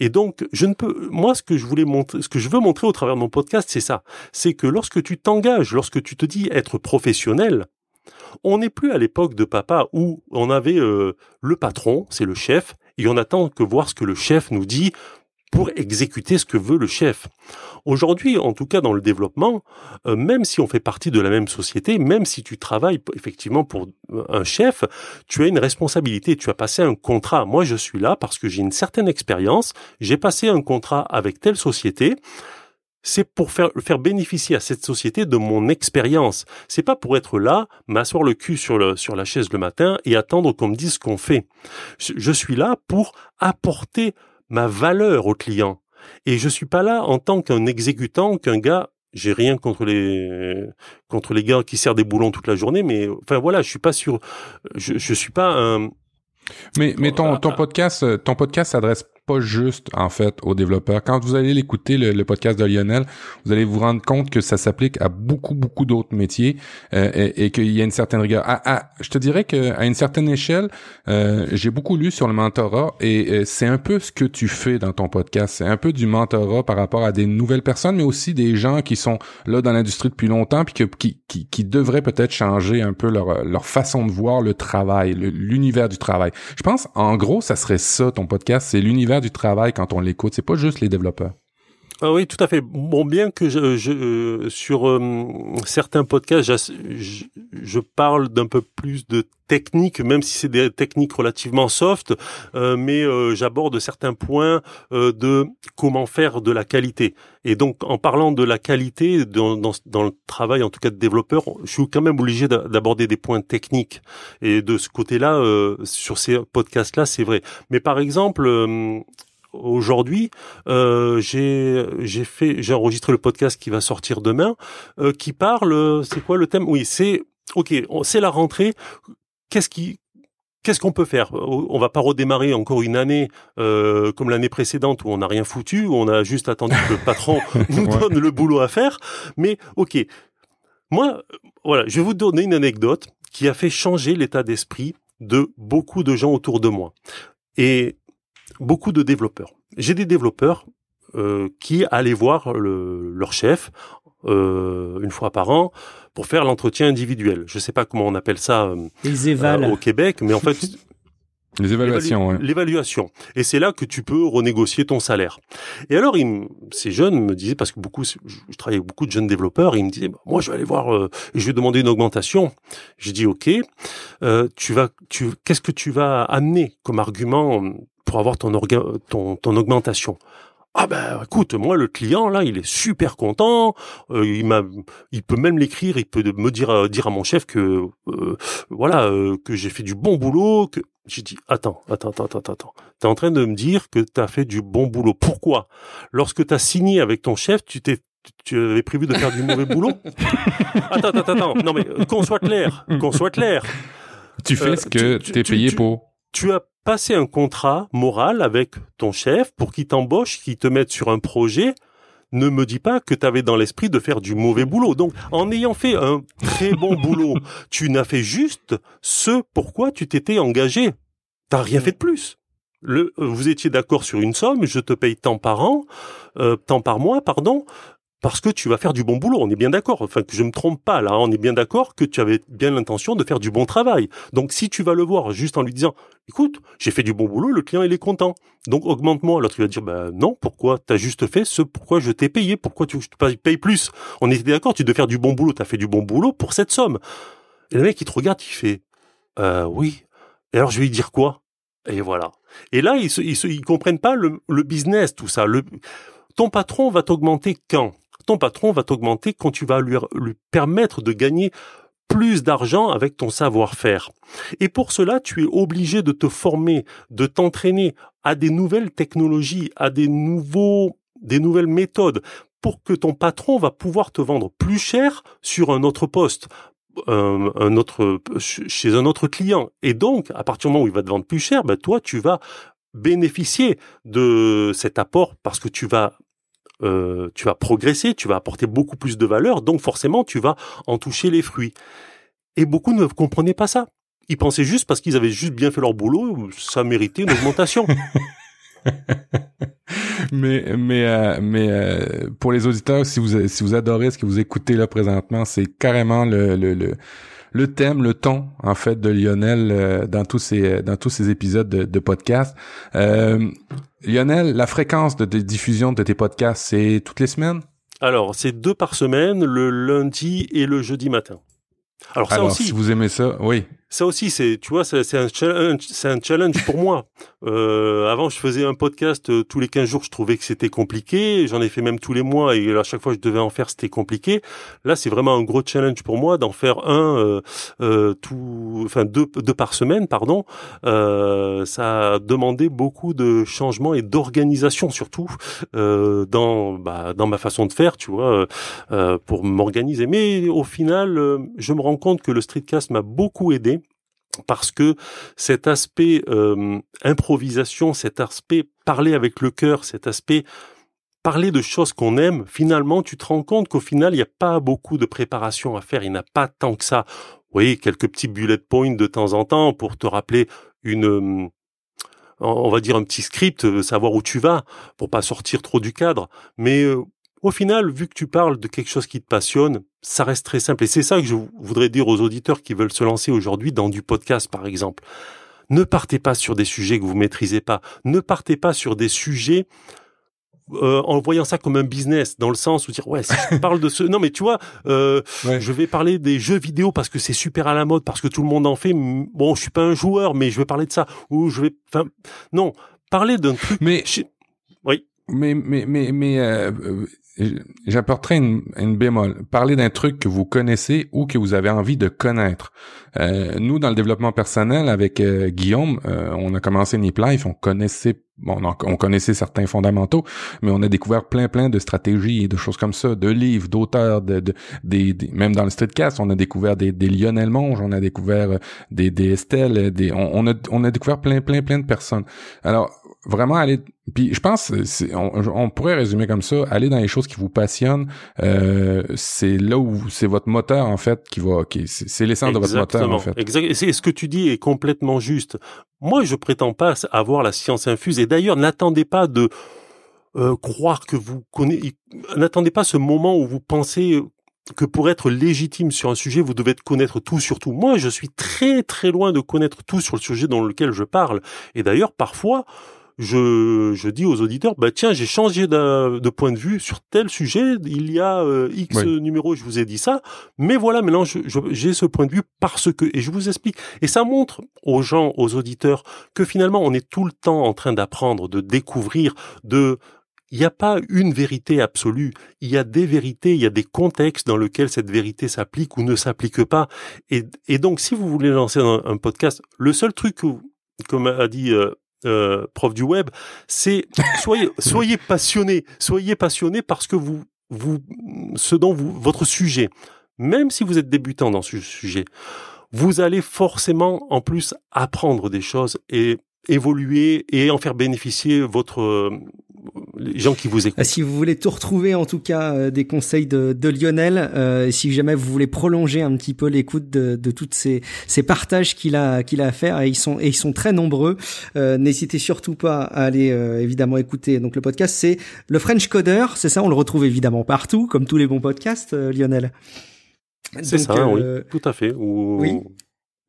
Speaker 4: Et donc, je ne peux, moi, ce que je voulais montrer, ce que je veux montrer au travers de mon podcast, c'est ça. C'est que lorsque tu t'engages, lorsque tu te dis être professionnel, on n'est plus à l'époque de papa où on avait euh, le patron, c'est le chef, et on attend que voir ce que le chef nous dit pour exécuter ce que veut le chef. Aujourd'hui, en tout cas dans le développement, euh, même si on fait partie de la même société, même si tu travailles effectivement pour euh, un chef, tu as une responsabilité, tu as passé un contrat. Moi, je suis là parce que j'ai une certaine expérience, j'ai passé un contrat avec telle société, c'est pour faire, bénéficier à cette société de mon expérience. C'est pas pour être là, m'asseoir le cul sur, sur la chaise le matin et attendre qu'on me dise ce qu'on fait. Je suis là pour apporter ma valeur au client. Et je suis pas là en tant qu'un exécutant, qu'un gars. J'ai rien contre les contre les gars qui serrent des boulons toute la journée, mais enfin voilà, je suis pas sûr. Je je suis pas un.
Speaker 3: Mais mais ton ton podcast ton podcast s'adresse pas juste en fait aux développeurs. Quand vous allez l'écouter le, podcast de Lionel, vous allez vous rendre compte que ça s'applique à beaucoup beaucoup d'autres métiers euh, et, qu'il y a une certaine rigueur. À, je te dirais qu'à une certaine échelle, euh, j'ai beaucoup lu sur le mentorat et euh, c'est un peu ce que tu fais dans ton podcast. C'est un peu du mentorat par rapport à des nouvelles personnes, mais aussi des gens qui sont là dans l'industrie depuis longtemps puis que, qui, qui, qui devraient peut-être changer un peu leur, leur façon de voir le travail, l'univers du travail. Je pense en gros ça serait ça ton podcast, c'est l'univers du travail quand on l'écoute. C'est pas juste les développeurs.
Speaker 4: Ah oui, tout à fait. Bon, bien que je, je euh, sur euh, certains podcasts, je, je parle d'un peu plus de technique, même si c'est des techniques relativement soft, euh, mais j'aborde certains points de comment faire de la qualité. Et donc, en parlant de la qualité dans, dans, dans, le travail, en tout cas de développeur, je suis quand même obligé d'aborder des points techniques. Et de ce côté-là, sur ces podcasts-là, c'est vrai. Mais par exemple, aujourd'hui, euh, j'ai j'ai fait j'ai enregistré le podcast qui va sortir demain, euh, qui parle. C'est quoi le thème? Oui, c'est ok, c'est la rentrée. Qu'est-ce qui Qu'est-ce qu'on peut faire? On va pas redémarrer encore une année euh, comme l'année précédente où on n'a rien foutu, où on a juste attendu que le patron nous donne le boulot à faire. Mais ok, moi, voilà, je vais vous donner une anecdote qui a fait changer l'état d'esprit de beaucoup de gens autour de moi. Et beaucoup de développeurs. J'ai des développeurs euh, qui allaient voir le, leur chef euh, une fois par an pour faire l'entretien individuel. Je sais pas comment on appelle ça euh, au Québec, mais en fait
Speaker 3: Les évaluations,
Speaker 4: L'évaluation. Et c'est là que tu peux renégocier ton salaire. Et alors, il, ces jeunes me disaient, parce que beaucoup, je, travaille avec beaucoup de jeunes développeurs, ils me disaient, bah, moi, je vais aller voir, euh, je vais demander une augmentation. J'ai dit, ok, euh, tu vas, tu, qu'est-ce que tu vas amener comme argument pour avoir ton, ton, ton augmentation ah ben écoute, moi le client là, il est super content. Euh, il m'a, il peut même l'écrire, il peut me dire euh, dire à mon chef que euh, voilà que j'ai fait du bon boulot. Que j'ai dit attends, attends, attends, attends, attends. T'es en train de me dire que t'as fait du bon boulot. Pourquoi? Lorsque t'as signé avec ton chef, tu t'es tu avais prévu de faire du mauvais boulot? Attends, attends, attends. Non, mais qu'on soit clair, qu'on soit clair.
Speaker 3: Tu fais
Speaker 4: Euh,
Speaker 3: ce que
Speaker 4: tu-
Speaker 3: tu es
Speaker 4: tu-
Speaker 3: payé
Speaker 4: tu-
Speaker 3: pour.
Speaker 4: Tu as passé un contrat moral avec ton chef pour qu'il t'embauche, qu'il te mette sur un projet. Ne me dis pas que tu avais dans l'esprit de faire du mauvais boulot. Donc, en ayant fait un très bon boulot, tu n'as fait juste ce pourquoi tu t'étais engagé. T'as rien fait de plus. Le, euh, vous étiez d'accord sur une somme, je te paye tant par an, euh, tant par mois, pardon, parce que tu vas faire du bon boulot. On est bien d'accord. Enfin, que je me trompe pas là. On est bien d'accord que tu avais bien l'intention de faire du bon travail. Donc, si tu vas le voir juste en lui disant, écoute, j'ai fait du bon boulot, le client il est content. Donc, augmente-moi. L'autre il va dire, bah non, pourquoi T'as juste fait ce pourquoi je t'ai payé? Pourquoi tu je paye plus? On était d'accord. Tu dois faire du bon boulot. T'as fait du bon boulot pour cette somme. Et le mec il te regarde, il fait, euh, oui. Et alors je vais lui dire quoi? Et voilà. Et là, ils, se, comprennent pas le, business, tout ça. Ton patron va t'augmenter quand? Ton patron va t'augmenter quand tu vas lui, permettre de gagner plus d'argent avec ton savoir-faire. Et pour cela, tu es obligé de te former, de t'entraîner à des nouvelles technologies, à des nouveaux, des nouvelles méthodes pour que ton patron va pouvoir te vendre plus cher sur un autre poste. Un, un autre chez un autre client et donc à partir du moment où il va te vendre plus cher ben toi tu vas bénéficier de cet apport parce que tu vas euh, tu vas progresser, tu vas apporter beaucoup plus de valeur, donc forcément tu vas en toucher les fruits. Et beaucoup ne comprenaient pas ça. Ils pensaient juste parce qu'ils avaient juste bien fait leur boulot, ça méritait une augmentation.
Speaker 3: mais mais euh, mais euh, pour les auditeurs, si vous si vous adorez ce que vous écoutez là présentement, c'est carrément le, le le le thème, le ton en fait de Lionel euh, dans tous ces dans tous ces épisodes de, de podcast. Euh, Lionel, la fréquence de, de diffusion de tes podcasts, c'est toutes les semaines?
Speaker 4: Alors c'est deux par semaine, le lundi et le jeudi matin. Alors ça
Speaker 3: Alors
Speaker 4: aussi,
Speaker 3: si vous aimez ça, oui.
Speaker 4: Ça aussi, c'est, tu vois, c'est un challenge, pour moi. Euh, avant, je faisais un podcast euh, tous les 15 jours, je trouvais que c'était compliqué. J'en ai fait même tous les mois et à chaque fois je devais en faire, c'était compliqué. Là, c'est vraiment un gros challenge pour moi d'en faire un, euh, euh, tout, enfin deux, deux par semaine, pardon. Euh, ça a demandé beaucoup de changements et d'organisation surtout dans, bah, dans ma façon de faire, tu vois, pour m'organiser. Mais au final, je me rends compte que le streetcast m'a beaucoup aidé parce que cet aspect euh, improvisation, cet aspect parler avec le cœur, cet aspect parler de choses qu'on aime, finalement, tu te rends compte qu'au final, il n'y a pas beaucoup de préparation à faire. Il n'y a pas tant que ça. Oui, quelques petits bullet points de temps en temps pour te rappeler une, euh, on va dire un petit script, euh, savoir où tu vas, pour pas sortir trop du cadre. Mais au final, vu que tu parles de quelque chose qui te passionne, ça reste très simple. Et c'est ça que je voudrais dire aux auditeurs qui veulent se lancer aujourd'hui dans du podcast, par exemple. Ne partez pas sur des sujets que vous maîtrisez pas. Ne partez pas sur des sujets euh, en voyant ça comme un business, dans le sens où dire ouais, si je parle de ce, non mais tu vois, euh,
Speaker 3: Ouais.
Speaker 4: je vais parler des jeux vidéo parce que c'est super à la mode, parce que tout le monde en fait. Bon, je suis pas un joueur, mais je vais parler de ça. Ou je vais, enfin, non, parler d'un truc.
Speaker 3: Mais
Speaker 4: Oui.
Speaker 3: Mais mais mais mais euh, euh, j'apporterai une, une bémol. Parler d'un truc que vous connaissez ou que vous avez envie de connaître. Euh, nous, dans le développement personnel, avec euh, Guillaume, euh, on a commencé Nip Life, on connaissait bon, on, on connaissait certains fondamentaux, mais on a découvert plein plein de stratégies et de choses comme ça, de livres, d'auteurs, de, de des, des- même dans le streetcast, on a découvert des, des Lionel Monge, on a découvert euh, des, des Estelle, des on, on a on a découvert plein plein plein de personnes. Alors vraiment aller puis je pense c'est- on, on pourrait résumer comme ça aller dans les choses qui vous passionnent euh, c'est là où c'est votre moteur en fait qui va qui c'est c'est l'essence de votre moteur en fait
Speaker 4: Exact. C'est- ce que tu dis est complètement juste. Moi, je prétends pas avoir la science infuse. Et d'ailleurs, n'attendez pas de euh, croire que vous connaissez. N'attendez pas ce moment où vous pensez que pour être légitime sur un sujet, vous devez connaître tout sur tout. Moi, je suis très très loin de connaître tout sur le sujet dans lequel je parle. Et d'ailleurs, parfois, je, je dis aux auditeurs, bah tiens, j'ai changé de, point de vue sur tel sujet. Il y a euh, X
Speaker 3: Oui.
Speaker 4: numéro, je vous ai dit ça. Mais voilà, maintenant, je- je- j'ai ce point de vue parce que, et je vous explique. Et ça montre aux gens, aux auditeurs, que finalement, on est tout le temps en train d'apprendre, de découvrir, de, il n'y a pas une vérité absolue. Il y a des vérités, il y a des contextes dans lesquels cette vérité s'applique ou ne s'applique pas. Et, et donc, si vous voulez lancer un, un podcast, le seul truc, que comme a dit euh, prof du web, c'est soyez soyez passionné, soyez passionné parce que vous vous, ce dont vous, votre sujet, même si vous êtes débutant dans ce sujet, vous allez forcément en plus apprendre des choses et évoluer et en faire bénéficier votre les gens qui vous écoutent.
Speaker 1: Si vous voulez tout retrouver, en tout cas, euh, des conseils de, de Lionel, euh, si jamais vous voulez prolonger un petit peu l'écoute de, de toutes ces, ces partages qu'il a qu'il a à faire, et ils sont et ils sont très nombreux. Euh, N'hésitez surtout pas à aller euh, évidemment écouter. Donc le podcast, c'est le French Coder, c'est ça. On le retrouve évidemment partout, comme tous les bons podcasts, euh, Lionel.
Speaker 4: C'est ça, oui, tout à fait. Ou,
Speaker 1: oui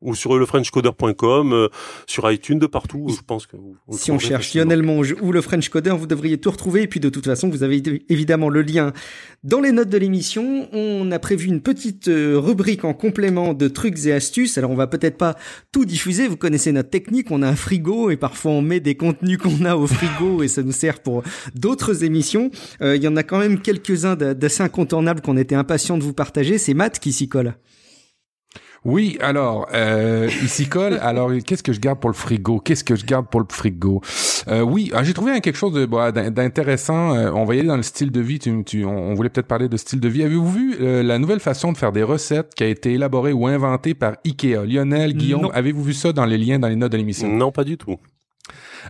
Speaker 4: ou sur le frenchcoder.com, euh, sur iTunes, de partout. Je pense que vous, vous
Speaker 1: si on cherche Lionel Monge ou le French Coder, vous devriez tout retrouver. Et puis de toute façon, vous avez évidemment le lien dans les notes de l'émission. On a prévu une petite euh, rubrique en complément de trucs et astuces. Alors on va peut-être pas tout diffuser. Vous connaissez notre technique. On a un frigo et parfois on met des contenus qu'on a au frigo et ça nous sert pour d'autres émissions. Euh, il y en a quand même quelques-uns d'assez incontournables qu'on était impatients de vous partager. C'est Matt qui s'y colle.
Speaker 3: Oui, alors, euh, il s'y colle. Alors, qu'est-ce que je garde pour le frigo? Qu'est-ce que je garde pour le frigo? Euh, oui, ah, j'ai trouvé quelque chose de, bah, d'intéressant. Euh, on va y aller dans le style de vie. Tu, tu, on voulait peut-être parler de style de vie. Avez-vous vu euh, la nouvelle façon de faire des recettes qui a été élaborée ou inventée par Ikea? Lionel, Guillaume, avez-vous vu ça dans les liens, dans les notes de l'émission?
Speaker 4: Non, pas du tout.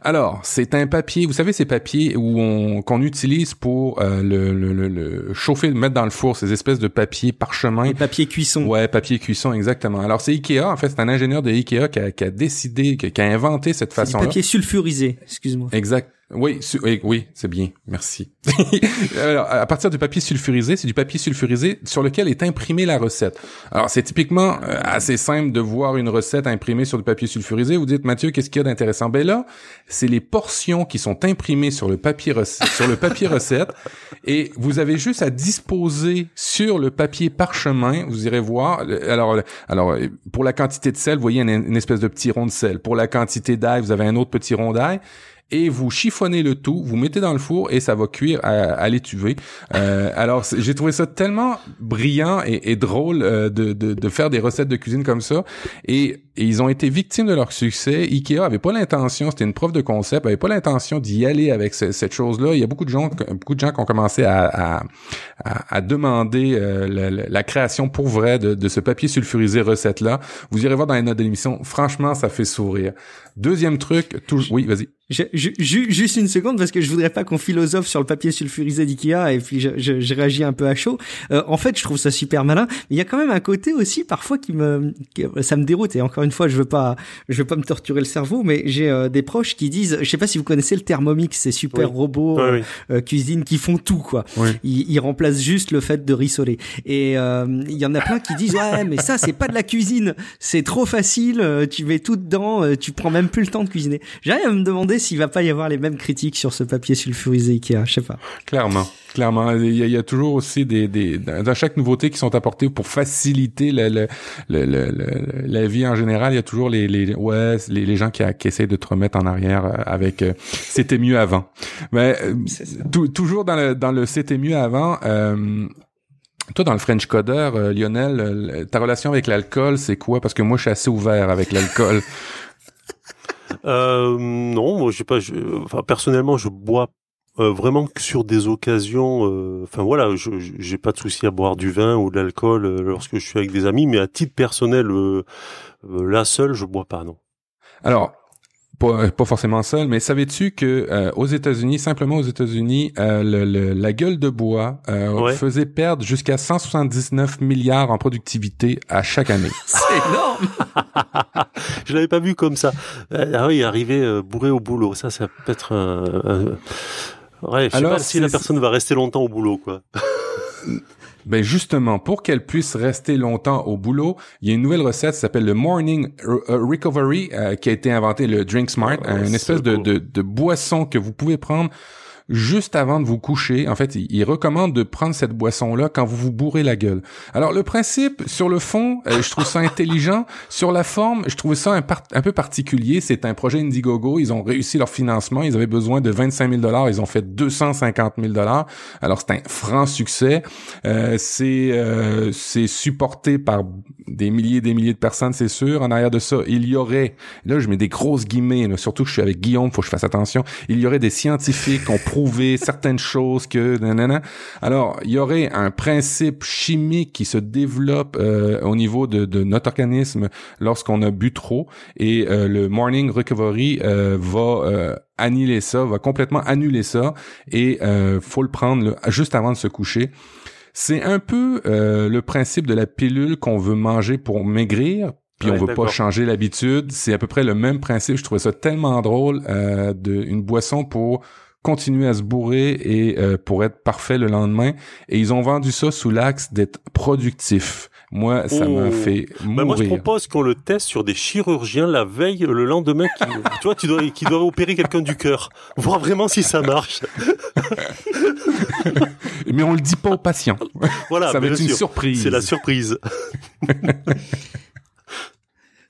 Speaker 3: Alors, c'est un papier, vous savez ces papiers où on qu'on utilise pour euh, le, le, le, le, chauffer, mettre dans le four, ces espèces de papiers parchemin.
Speaker 1: Les papiers cuisson.
Speaker 3: Ouais, papier cuisson, exactement. Alors c'est Ikea, en fait, c'est un ingénieur de Ikea qui a, qui a décidé, qui a, qui a inventé cette façon-là.
Speaker 1: Papier sulfurisé, excuse-moi.
Speaker 3: Exact. Oui, oui, c'est bien. Merci. Alors, à partir du papier sulfurisé, c'est du papier sulfurisé sur lequel est imprimée la recette. Alors, c'est typiquement euh, assez simple de voir une recette imprimée sur du papier sulfurisé. Vous dites, Mathieu, qu'est-ce qu'il y a d'intéressant? Ben là, c'est les portions qui sont imprimées sur le papier sur le papier recette, et vous avez juste à disposer sur le papier parchemin. Vous irez voir. Alors, alors, pour la quantité de sel, vous voyez une espèce de petit rond de sel. Pour la quantité d'ail, vous avez un autre petit rond d'ail et vous chiffonnez le tout, vous mettez dans le four et ça va cuire à, à l'étuvée. Euh, alors j'ai trouvé ça tellement brillant et, et drôle euh, de, de, de, faire des recettes de cuisine comme ça et, ils ont été victimes de leur succès. Ikea avait pas l'intention, c'était une preuve de concept, avait pas l'intention d'y aller avec ce, cette chose-là. Il y a beaucoup de gens, beaucoup de gens qui ont commencé à, à, à demander euh, la, la, création pour vrai de, de ce papier sulfurisé recette là. Vous irez voir dans les notes de l'émission. Franchement, ça fait sourire. Deuxième truc, tout... oui, vas-y.
Speaker 1: Je, je, juste une seconde parce que je voudrais pas qu'on philosophe sur le papier sulfurisé d'Ikea et puis je, je, je, réagis un peu à chaud. Euh, en fait, je trouve ça super malin. Mais il y a quand même un côté aussi parfois qui me, ça me déroute. Et encore une fois, je veux pas, je veux pas me torturer le cerveau, mais j'ai euh, des proches qui disent, je sais pas si vous connaissez le Thermomix, ces super
Speaker 4: oui.
Speaker 1: robots
Speaker 4: oui, oui.
Speaker 1: Euh, cuisine qui font tout quoi. Ils, ils, remplacent juste le fait de rissoler. Et euh, il y en a plein qui disent ouais, mais ça c'est pas de la cuisine, c'est trop facile. euh, Tu mets tout dedans, euh, tu prends même plus le temps de cuisiner. J'arrive à me demander s'il va pas y avoir les mêmes critiques sur ce papier sulfurisé Ikea, je sais pas.
Speaker 3: Clairement, clairement, il y a, il y a toujours aussi des, des dans chaque nouveauté qui sont apportées pour faciliter le, le, le, le la vie en général. Il y a toujours les, les ouais les, les gens qui, qui essayent de te remettre en arrière euh, avec euh, c'était mieux avant. Mais euh, toujours dans le dans le c'était mieux avant. Euh, toi, dans le French Coder, euh, Lionel, euh, ta relation avec l'alcool, c'est quoi? Parce que moi, je suis assez ouvert avec l'alcool.
Speaker 4: Euh, non, moi, j'ai pas. Je, enfin, personnellement, je bois euh, vraiment que sur des occasions. euh, Enfin voilà, je j'ai pas de souci à boire du vin ou de l'alcool euh, lorsque je suis avec des amis, mais à titre personnel, euh, euh, là seul, je bois pas, non.
Speaker 3: Alors, pas, pas forcément seul, mais savais-tu que euh, aux États-Unis, simplement aux États-Unis, euh, le, le, la gueule de bois euh,
Speaker 4: Ouais.
Speaker 3: faisait perdre jusqu'à 179 milliards en productivité à chaque année.
Speaker 1: C'est énorme.
Speaker 4: je l'avais pas vu comme ça. Euh, Ah oui, arriver euh, bourré au boulot, ça, ça peut être un. un- Ouais, je sais
Speaker 3: Alors,
Speaker 4: pas si la personne va rester longtemps au boulot, quoi.
Speaker 3: Ben justement, pour qu'elle puisse rester longtemps au boulot, il y a une nouvelle recette qui s'appelle le Morning Re- euh, Recovery euh, qui a été inventé le Drink Smart,
Speaker 4: Oh,
Speaker 3: une espèce de,
Speaker 4: beau.
Speaker 3: de, de boisson que vous pouvez prendre juste avant de vous coucher. En fait, il, recommande de prendre cette boisson-là quand vous vous bourrez la gueule. Alors, le principe, sur le fond, euh, je trouve ça intelligent. Sur la forme, je trouve ça un, peu particulier. C'est un projet Indiegogo. Ils ont réussi leur financement. Ils avaient besoin de 25 000 dollars. Ils ont fait 250 000 dollars. Alors, c'est un franc succès. Euh, c'est euh, supporté par des milliers et des milliers de personnes, c'est sûr. En arrière de ça, il y aurait, là je mets des grosses guillemets, là, surtout que je suis avec Guillaume, faut que je fasse attention, il y aurait des scientifiques qui ont prouver certaines choses que nanana. Alors, il y aurait un principe chimique qui se développe euh, au niveau de, de, notre organisme lorsqu'on a bu trop et euh, le morning recovery euh, va annuler ça, va complètement annuler ça et faut le prendre juste avant de se coucher. C'est un peu le principe de la pilule qu'on veut manger pour maigrir, puis on veut pas changer l'habitude. C'est à peu près le même principe. Je trouvais ça tellement drôle euh, de une boisson pour continuer à se bourrer et euh, pour être parfait le lendemain. Et ils ont vendu ça sous l'axe d'être productif. Moi, ça m'a oh. fait mourir. Ben
Speaker 4: moi, je propose qu'on le teste sur des chirurgiens la veille, le lendemain, qui, tu vois, tu dois, qui doivent opérer quelqu'un du cœur, voir vraiment si ça marche.
Speaker 3: Mais on le dit pas aux patients. Voilà, ça va être une surprise.
Speaker 4: C'est la surprise.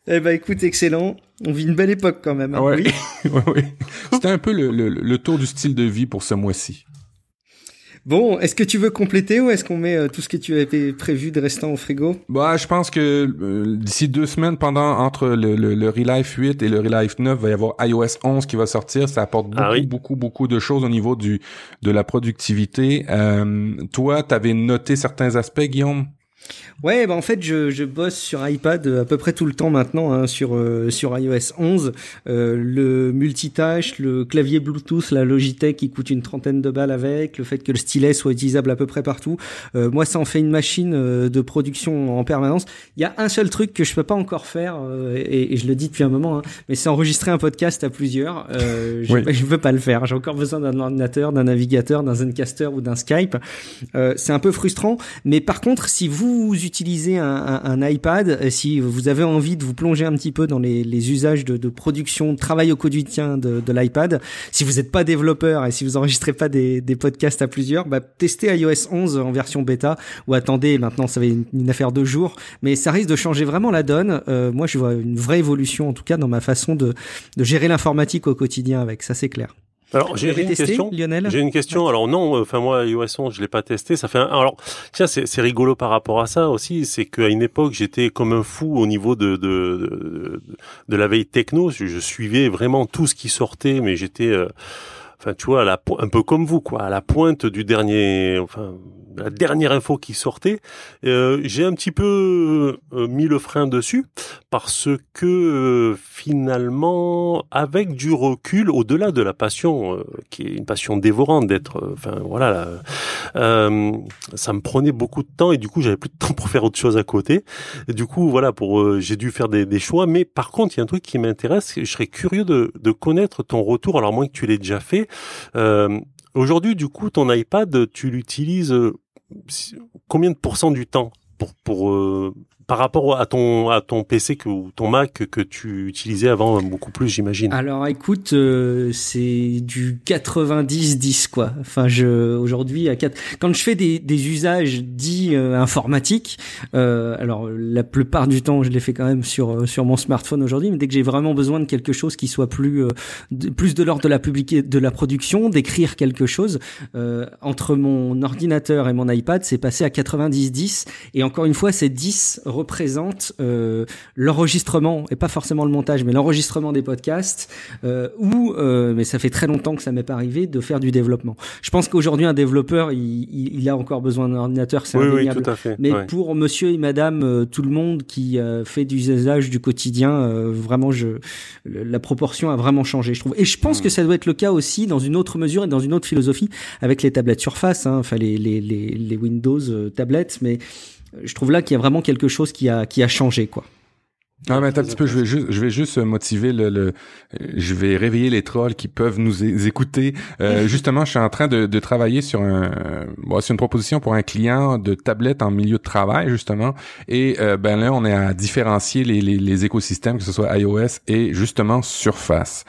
Speaker 1: Eh ben écoute, excellent. On vit une belle époque quand même. Hein.
Speaker 3: Oui. ouais, C'était un peu le, le, le, tour du style de vie pour ce mois-ci.
Speaker 1: Bon, est-ce que tu veux compléter ou est-ce qu'on met euh, tout ce que tu avais prévu de restant au frigo?
Speaker 3: Bah, je pense que euh, d'ici deux semaines, pendant entre le, le, le Relife 8 et le Relife 9, va y avoir iOS 11 qui va sortir. Ça apporte ah beaucoup, beaucoup, beaucoup de choses au niveau du de la productivité. Euh, toi, t'avais noté certains aspects, Guillaume?
Speaker 1: Ouais, bah en fait, je, je bosse sur iPad à peu près tout le temps maintenant hein, sur euh, sur iOS 11. Euh, le multitâche, le clavier Bluetooth, la Logitech qui coûte une trentaine de balles avec, le fait que le stylet soit utilisable à peu près partout. Euh, moi, ça en fait une machine euh, de production en permanence. Il y a un seul truc que je peux pas encore faire euh, et, et, je le dis depuis un moment, hein, mais c'est enregistrer un podcast à plusieurs. je, je veux pas le faire. J'ai encore besoin d'un ordinateur, d'un navigateur, d'un Zencaster ou d'un Skype. c'est un peu frustrant, mais par contre, si vous utilisez un, iPad, euh, si vous avez envie de vous plonger un petit peu dans les, usages de, production, de travail au quotidien de, de l'iPad, si vous n'êtes pas développeur et si vous enregistrez pas des, des podcasts à plusieurs, bah, testez iOS 11 en version bêta ou attendez, maintenant ça va être une, affaire de jours, mais ça risque de changer vraiment la donne. Euh, moi, je vois une vraie évolution en tout cas dans ma façon de, de gérer l'informatique au quotidien avec, ça c'est clair.
Speaker 4: Alors j'ai une question, Lionel. J'ai une question. Alors non, enfin moi iOS 11 je l'ai pas testé. Ça fait un... alors tiens c'est rigolo par rapport à ça aussi, c'est qu'à une époque j'étais comme un fou au niveau de de, de, la veille techno. Je, suivais vraiment tout ce qui sortait, mais j'étais euh, enfin tu vois la, un peu comme vous quoi, à la pointe du dernier enfin la dernière info qui sortait, euh, j'ai un petit peu euh, mis le frein dessus parce que euh, finalement, avec du recul, au-delà de la passion, qui est une passion dévorante d'être, enfin voilà, ça me prenait beaucoup de temps et du coup j'avais plus de temps pour faire autre chose à côté. Du coup voilà, pour j'ai dû faire des, des, choix. Mais par contre, il y a un truc qui m'intéresse. Je serais curieux de, de connaître ton retour. Alors moins que tu l'aies déjà fait. Aujourd'hui, du coup, ton iPad, tu l'utilises combien de pourcents du temps pour, pour euh, par rapport à ton à ton PC ou ton Mac que, tu utilisais avant beaucoup plus, j'imagine.
Speaker 1: Alors écoute, euh, c'est du 90-10 quoi. Enfin, je aujourd'hui à 4 quand je fais des, usages dits euh, informatiques, euh, alors la plupart du temps, je les fais quand même sur sur mon smartphone aujourd'hui, mais dès que j'ai vraiment besoin de quelque chose qui soit plus de, plus de l'ordre de la public de la production, d'écrire quelque chose entre mon ordinateur et mon iPad, c'est passé à 90-10 et encore une fois, c'est 10 représente euh, l'enregistrement et pas forcément le montage, mais l'enregistrement des podcasts euh, ou euh, mais ça fait très longtemps que ça m'est pas arrivé de faire du développement. Je pense qu'aujourd'hui un développeur il, il, a encore besoin d'un ordinateur, c'est indéniable. Mais pour Monsieur et Madame tout le monde qui fait du usage du quotidien, vraiment je la proportion a vraiment changé, je trouve. Et je pense hmm. que ça doit être le cas aussi dans une autre mesure et dans une autre philosophie avec les tablettes Surface, hein, enfin les, les, les, les Windows tablettes, mais je trouve là qu'il y a vraiment quelque chose qui a, qui a changé, quoi.
Speaker 3: Ah, mais attends un petit peu, je vais juste, je vais juste motiver le, le, je vais réveiller les trolls qui peuvent nous écouter. Euh, justement, je suis en train de, de travailler sur un, bon, c'est une proposition pour un client de tablette en milieu de travail, justement. Et, euh, ben là, on est à différencier les, les, les, écosystèmes, que ce soit iOS et justement Surface.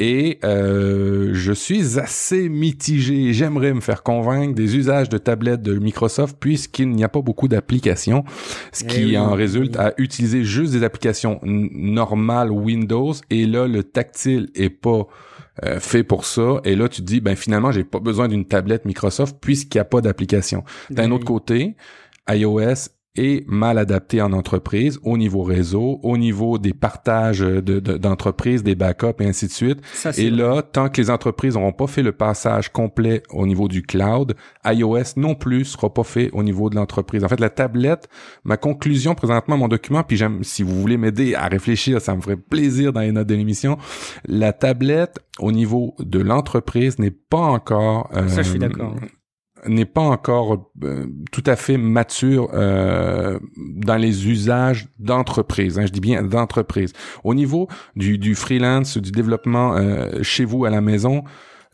Speaker 3: Et, euh, je suis assez mitigé. J'aimerais me faire convaincre des usages de tablettes de Microsoft puisqu'il n'y a pas beaucoup d'applications, ce qui eh en résulte à utiliser juste des applications normale Windows et là le tactile est pas euh, fait pour ça et là tu te dis ben finalement j'ai pas besoin d'une tablette Microsoft puisqu'il n'y a pas d'application. D'un autre côté, iOS est mal adapté en entreprise, au niveau réseau, au niveau des partages d'entreprises, de, des backups et ainsi de suite. et là, tant que les entreprises n'auront pas fait le passage complet au niveau du cloud, iOS non plus sera pas fait au niveau de l'entreprise. En fait, la tablette, ma conclusion présentement, mon document, puis j'aime, si vous voulez m'aider à réfléchir, ça me ferait plaisir dans les notes de l'émission. La tablette, au niveau de l'entreprise, n'est pas encore.
Speaker 1: ça, je suis euh, d'accord
Speaker 3: n'est pas encore euh, tout à fait mature euh, dans les usages d'entreprise. Hein, je dis bien d'entreprise. Au niveau du, freelance, du développement euh, chez vous à la maison,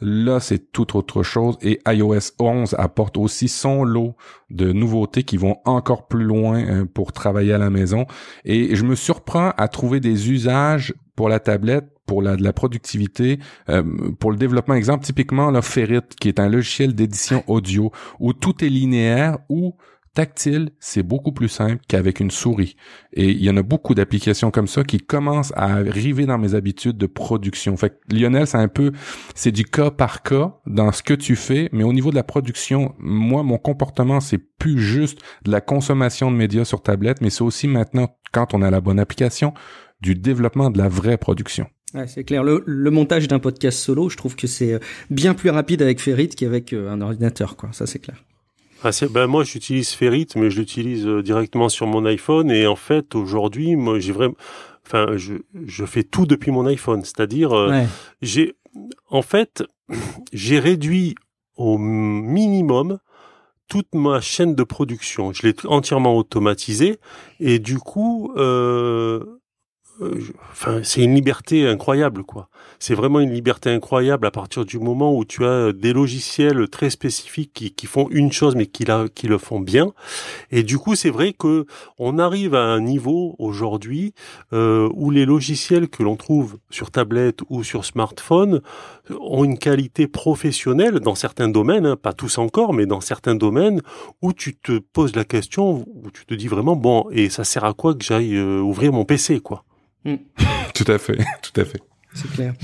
Speaker 3: là c'est tout autre chose. Et iOS 11 apporte aussi son lot de nouveautés qui vont encore plus loin pour travailler à la maison. Et je me surprends à trouver des usages pour la tablette pour la, de la productivité, euh, pour le développement. Exemple, typiquement, le Ferrit, qui est un logiciel d'édition audio où tout est linéaire ou tactile, c'est beaucoup plus simple qu'avec une souris. Et il y en a beaucoup d'applications comme ça qui commencent à arriver dans mes habitudes de production. Fait que Lionel, c'est un peu, c'est du cas par cas dans ce que tu fais, mais au niveau de la production, moi, mon comportement, c'est plus juste de la consommation de médias sur tablette, mais c'est aussi maintenant, quand on a la bonne application, du développement de la vraie production.
Speaker 1: Ouais, c'est clair. Le, le montage d'un podcast solo, je trouve que c'est euh, bien plus rapide avec Ferrit qu'avec euh, un ordinateur, quoi. Ça, c'est clair.
Speaker 4: Ah, ben moi, j'utilise Ferrit, mais je l'utilise euh, directement sur mon iPhone. Et en fait, aujourd'hui, moi, j'ai vraiment, enfin, je, je fais tout depuis mon iPhone. C'est-à-dire, j'ai, en fait, j'ai réduit au minimum toute ma chaîne de production. Je l'ai entièrement automatisé et du coup, euh, enfin, c'est une liberté incroyable, quoi. C'est vraiment une liberté incroyable à partir du moment où tu as des logiciels très spécifiques qui, qui font une chose mais qui, la, qui le font bien. Et du coup, c'est vrai que on arrive à un niveau aujourd'hui euh, où les logiciels que l'on trouve sur tablette ou sur smartphone ont une qualité professionnelle dans certains domaines, hein, pas tous encore, mais dans certains domaines où tu te poses la question, où tu te dis vraiment bon, et ça sert à quoi que j'aille euh, ouvrir mon PC, quoi.
Speaker 3: Mm. tout à fait, tout à fait.
Speaker 1: C'est clair.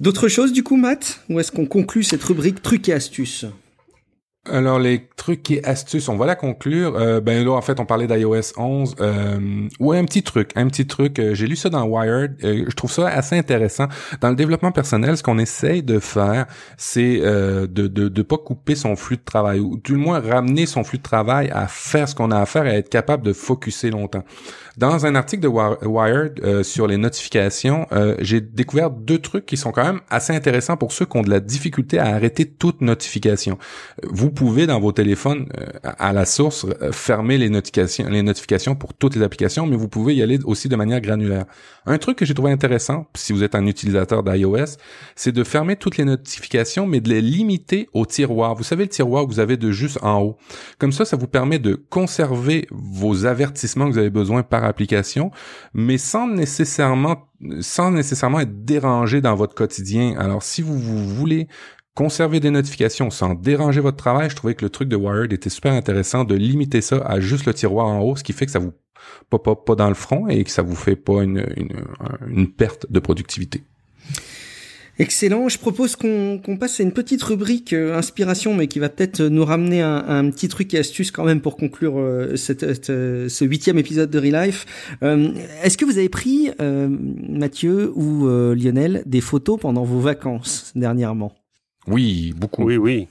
Speaker 1: D'autres choses du coup, Matt? Ou est-ce qu'on conclut cette rubrique trucs et astuces?
Speaker 3: Alors les trucs et astuces, on va la conclure. Euh, ben là en fait on parlait d'iOS 11. Euh, ouais un petit truc, un petit truc. Euh, j'ai lu ça dans Wired. Euh, je trouve ça assez intéressant. Dans le développement personnel, ce qu'on essaye de faire, c'est de, de de pas couper son flux de travail ou du moins ramener son flux de travail à faire ce qu'on a à faire et à être capable de focuser longtemps. Dans un article de Wired euh, sur les notifications, euh, j'ai découvert deux trucs qui sont quand même assez intéressants pour ceux qui ont de la difficulté à arrêter toute notification. Vous pouvez dans vos téléphones euh, à la source fermer les notifications, les notifications pour toutes les applications, mais vous pouvez y aller aussi de manière granulaire. Un truc que j'ai trouvé intéressant, si vous êtes un utilisateur d'iOS, c'est de fermer toutes les notifications, mais de les limiter au tiroir. Vous savez le tiroir que vous avez de juste en haut. Comme ça, ça vous permet de conserver vos avertissements que vous avez besoin par application, mais sans nécessairement être dérangé dans votre quotidien. Alors si vous, voulez conserver des notifications sans déranger votre travail, je trouvais que le truc de Wired était super intéressant de limiter ça à juste le tiroir en haut, ce qui fait que ça vous pop pas, pas dans le front et que ça vous fait pas une perte de productivité.
Speaker 1: Excellent. Je propose qu'on passe à une petite rubrique euh, inspiration, mais qui va peut-être nous ramener un, un, petit truc et astuce quand même pour conclure euh, cette, euh, ce huitième épisode de Relife. Est-ce que vous avez pris, Mathieu ou Lionel, des photos pendant vos vacances dernièrement?
Speaker 3: Oui, beaucoup.
Speaker 4: Oui, oui.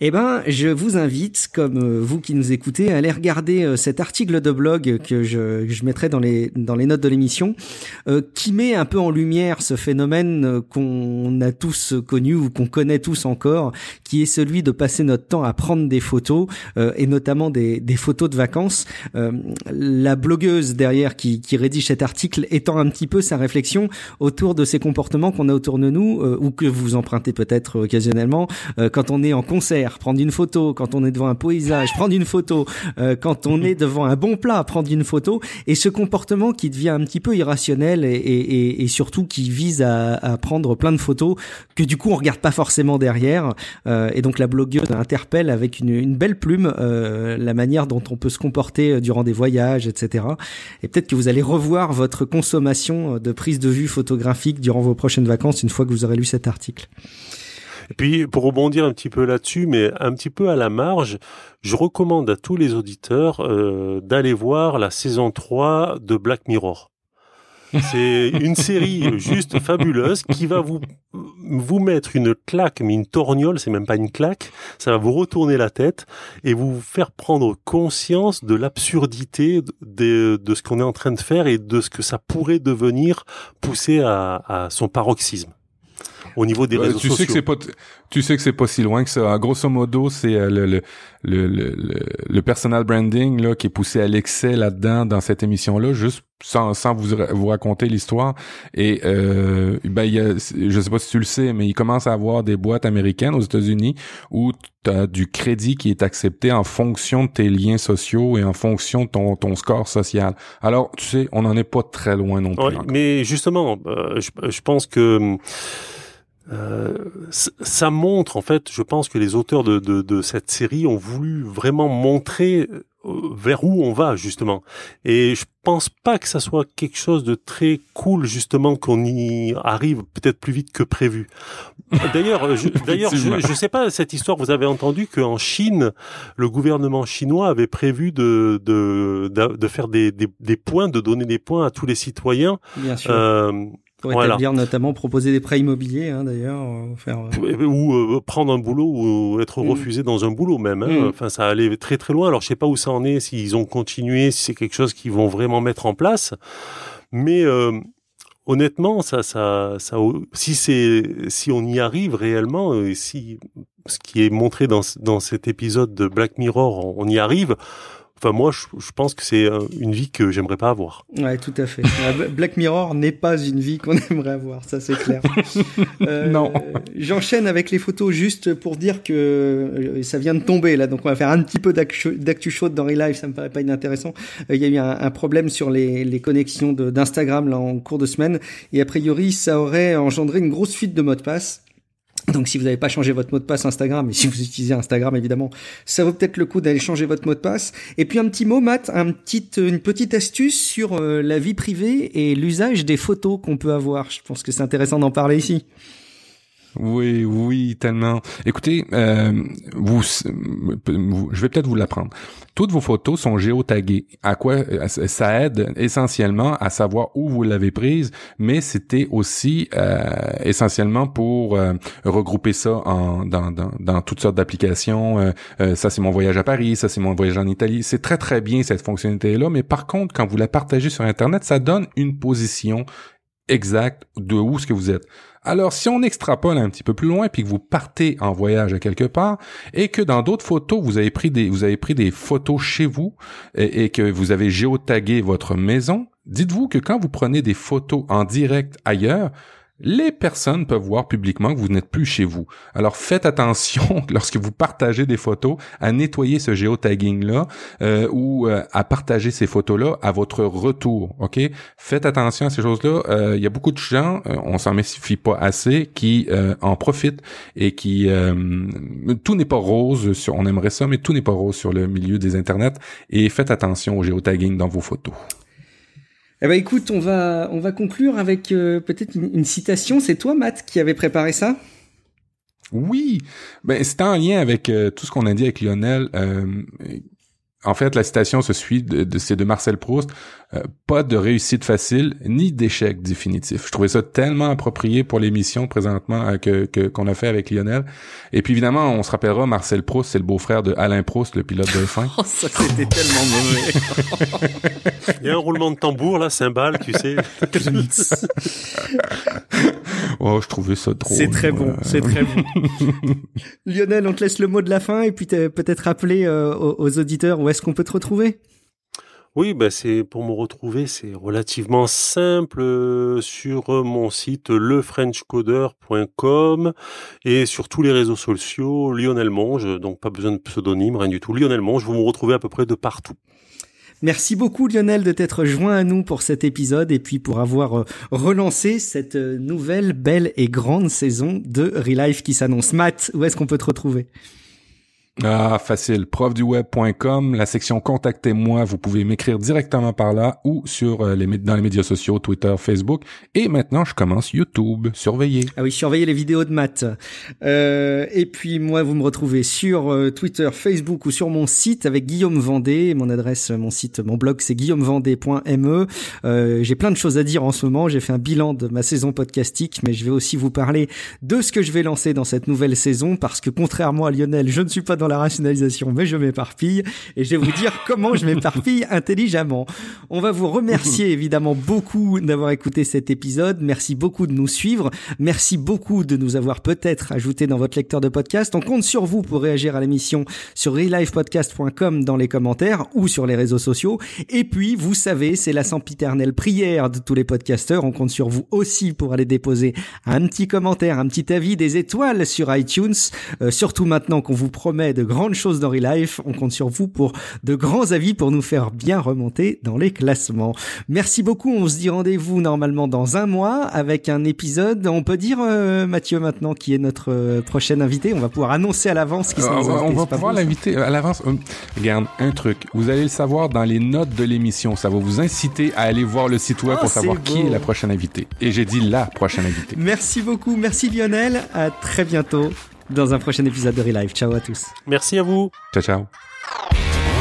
Speaker 1: Eh ben, je vous invite, comme euh, vous qui nous écoutez, à aller regarder euh, cet article de blog que je, je mettrai dans les dans les notes de l'émission, euh, qui met un peu en lumière ce phénomène qu'on a tous connu ou qu'on connaît tous encore, qui est celui de passer notre temps à prendre des photos et notamment des, des photos de vacances. la blogueuse derrière qui, qui rédige cet article étend un petit peu sa réflexion autour de ces comportements qu'on a autour de nous ou que vous empruntez peut-être occasionnellement quand on est en prendre une photo, quand on est devant un paysage, prendre une photo, euh, quand on est devant un bon plat, prendre une photo, et ce comportement qui devient un petit peu irrationnel et, et, et surtout qui vise à, à, prendre plein de photos que du coup on regarde pas forcément derrière. Euh, et donc la blogueuse interpelle avec une, une belle plume euh, la manière dont on peut se comporter durant des voyages, etc. Et peut-être que vous allez revoir votre consommation de prise de vue photographique durant vos prochaines vacances une fois que vous aurez lu cet article.
Speaker 4: Et puis, pour rebondir un petit peu là-dessus, mais un petit peu à la marge, je recommande à tous les auditeurs euh, d'aller voir la saison 3 de Black Mirror. C'est une série juste fabuleuse qui va vous vous mettre une claque, mais une torgnole, c'est même pas une claque. Ça va vous retourner la tête et vous faire prendre conscience de l'absurdité de, de, ce qu'on est en train de faire et de ce que ça pourrait devenir poussé à, à son paroxysme au niveau des réseaux
Speaker 3: tu
Speaker 4: sociaux.
Speaker 3: Sais que c'est pas tu sais que c'est pas si loin que ça. Grosso modo, c'est euh, le, le, le, le, le personal branding là qui est poussé à l'excès là-dedans dans cette émission-là, juste sans, sans vous, vous raconter l'histoire. Et euh, ben, il y a, je sais pas si tu le sais, mais il commence à avoir des boîtes américaines aux États-Unis où tu as du crédit qui est accepté en fonction de tes liens sociaux et en fonction de ton, ton score social. Alors, tu sais, on n'en est pas très loin non plus.
Speaker 4: Ouais, mais justement, euh, je, je pense que euh, ça montre en fait, je pense que les auteurs de, de, de, cette série ont voulu vraiment montrer euh, vers où on va justement. Et je pense pas que ça soit quelque chose de très cool justement qu'on y arrive peut-être plus vite que prévu. D'ailleurs, je, d'ailleurs, je, je sais pas cette histoire. Vous avez entendu qu'en Chine, le gouvernement chinois avait prévu de de de, faire des, des, des points, de donner des points à tous les citoyens.
Speaker 1: Bien sûr. Euh, pour voilà. établir notamment proposer des prêts immobiliers hein, d'ailleurs euh, faire
Speaker 4: euh... ou euh, prendre un boulot ou être mmh. refusé dans un boulot même hein. mmh. enfin ça allait très très loin alors je sais pas où ça en est s'ils ont continué si c'est quelque chose qu'ils vont vraiment mettre en place mais euh, honnêtement ça ça ça si c'est si on y arrive réellement et si ce qui est montré dans dans cet épisode de Black Mirror on y arrive Enfin, moi, je, je pense que c'est une vie que j'aimerais pas avoir.
Speaker 1: Ouais, tout à fait. Black Mirror n'est pas une vie qu'on aimerait avoir, ça c'est clair.
Speaker 3: euh, non.
Speaker 1: J'enchaîne avec les photos juste pour dire que euh, ça vient de tomber là, donc on va faire un petit peu d'actu chaude dans Relive, ça me paraît pas inintéressant. Euh, il y a eu un, un problème sur les, les connexions d'Instagram là en cours de semaine, et a priori ça aurait engendré une grosse fuite de mots de passe. Donc si vous n'avez pas changé votre mot de passe Instagram, et si vous utilisez Instagram évidemment, ça vaut peut-être le coup d'aller changer votre mot de passe. Et puis un petit mot, Matt, un petit, une petite astuce sur euh, la vie privée et l'usage des photos qu'on peut avoir. Je pense que c'est intéressant d'en parler ici.
Speaker 3: Oui, oui, tellement. Écoutez, euh, vous, je vais peut-être vous l'apprendre. Toutes vos photos sont géotaguées. À quoi ça aide essentiellement à savoir où vous l'avez prise, mais c'était aussi euh, essentiellement pour euh, regrouper ça dans, dans, toutes sortes d'applications. Ça c'est mon voyage à Paris, ça c'est mon voyage en Italie. C'est très très bien cette fonctionnalité là, mais par contre quand vous la partagez sur Internet, ça donne une position exacte de où ce que vous êtes. Alors, si on extrapole un petit peu plus loin, puis que vous partez en voyage à quelque part, et que dans d'autres photos, vous avez pris des, photos chez vous, et que vous avez géotagué votre maison, dites-vous que quand vous prenez des photos en direct ailleurs, les personnes peuvent voir publiquement que vous n'êtes plus chez vous. Alors faites attention lorsque vous partagez des photos à nettoyer ce géotagging là euh, ou euh, à partager ces photos là à votre retour. Ok, faites attention à ces choses là. Il y a beaucoup de gens, euh, on s'en méfie pas assez, qui euh, en profitent et qui euh, tout n'est pas rose. Sur, on aimerait ça, mais tout n'est pas rose sur le milieu des internets. Et faites attention au géotagging dans vos photos.
Speaker 1: Eh ben écoute, on va on va conclure avec euh, peut-être une, citation. C'est toi, Matt, qui avait préparé ça?
Speaker 3: Oui, ben c'était en lien avec euh, tout ce qu'on a dit avec Lionel. Euh, en fait, la citation se suit de, de c'est de Marcel Proust. Euh, pas de réussite facile ni d'échec définitif. Je trouvais ça tellement approprié pour l'émission présentement euh, que qu'on a fait avec Lionel. Et puis évidemment, on se rappellera Marcel Proust, c'est le beau-frère de Alain Proust, le pilote de F1.
Speaker 1: oh, ça c'était tellement mauvais.
Speaker 4: Il y a un roulement de tambour là, cymbale, tu sais.
Speaker 3: oh, je trouvais ça drôle.
Speaker 1: C'est très bon, c'est très bon. Lionel, on te laisse le mot de la fin et puis peut-être rappeler euh, aux, aux auditeurs où est-ce qu'on peut te retrouver?
Speaker 4: Oui, ben c'est pour me retrouver, c'est relativement simple euh, sur mon site lefrenchcoder.com et sur tous les réseaux sociaux Lionel Monge, donc pas besoin de pseudonyme, rien du tout. Lionel Monge, vous me retrouvez à peu près de partout.
Speaker 1: Merci beaucoup Lionel de t'être joint à nous pour cet épisode et puis pour avoir euh, relancé cette euh, nouvelle belle et grande saison de Relife qui s'annonce. Matt, où est-ce qu'on peut te retrouver?
Speaker 3: Ah, facile. Profduweb.com, la section Contactez-moi. Vous pouvez m'écrire directement par là ou sur euh, les, dans les médias sociaux, Twitter, Facebook. Et maintenant, je commence YouTube. Surveillez.
Speaker 1: Ah oui, surveillez les vidéos de maths. Euh, et puis moi, vous me retrouvez sur euh, Twitter, Facebook ou sur mon site avec Guillaume Vendée. Mon adresse, mon site, mon blog, c'est guillaumevendée.me. Euh, J'ai plein de choses à dire en ce moment. J'ai fait un bilan de ma saison podcastique, mais je vais aussi vous parler de ce que je vais lancer dans cette nouvelle saison parce que contrairement à Lionel, je ne suis pas dans la rationalisation, mais je m'éparpille et je vais vous dire comment je m'éparpille intelligemment. On va vous remercier évidemment beaucoup d'avoir écouté cet épisode. Merci beaucoup de nous suivre. Merci beaucoup de nous avoir peut-être ajouté dans votre lecteur de podcast. On compte sur vous pour réagir à l'émission sur relivepodcast.com dans les commentaires ou sur les réseaux sociaux. Et puis, vous savez, c'est la sempiternelle prière de tous les podcasteurs. On compte sur vous aussi pour aller déposer un petit commentaire, un petit avis, des étoiles sur iTunes. Euh, surtout maintenant qu'on vous promet de grandes choses dans Relife. On compte sur vous pour de grands avis pour nous faire bien remonter dans les classements. Merci beaucoup. On se dit rendez-vous normalement dans un mois avec un épisode. On peut dire, euh, Mathieu, maintenant, qui est notre euh, prochain invité. On va pouvoir annoncer à l'avance qui
Speaker 3: Euh,
Speaker 1: sont nos
Speaker 3: on va pouvoir l'inviter à l'avance? Euh, Regarde, un truc. Vous allez le savoir dans les notes de l'émission. Ça va vous inciter à aller voir le site web
Speaker 1: Oh,
Speaker 3: pour savoir qui est la prochaine invitée. Et j'ai dit la prochaine invitée.
Speaker 1: Merci beaucoup. Merci Lionel. À très bientôt dans un prochain épisode de Relive. Ciao à tous.
Speaker 4: Merci à vous.
Speaker 3: Ciao, ciao.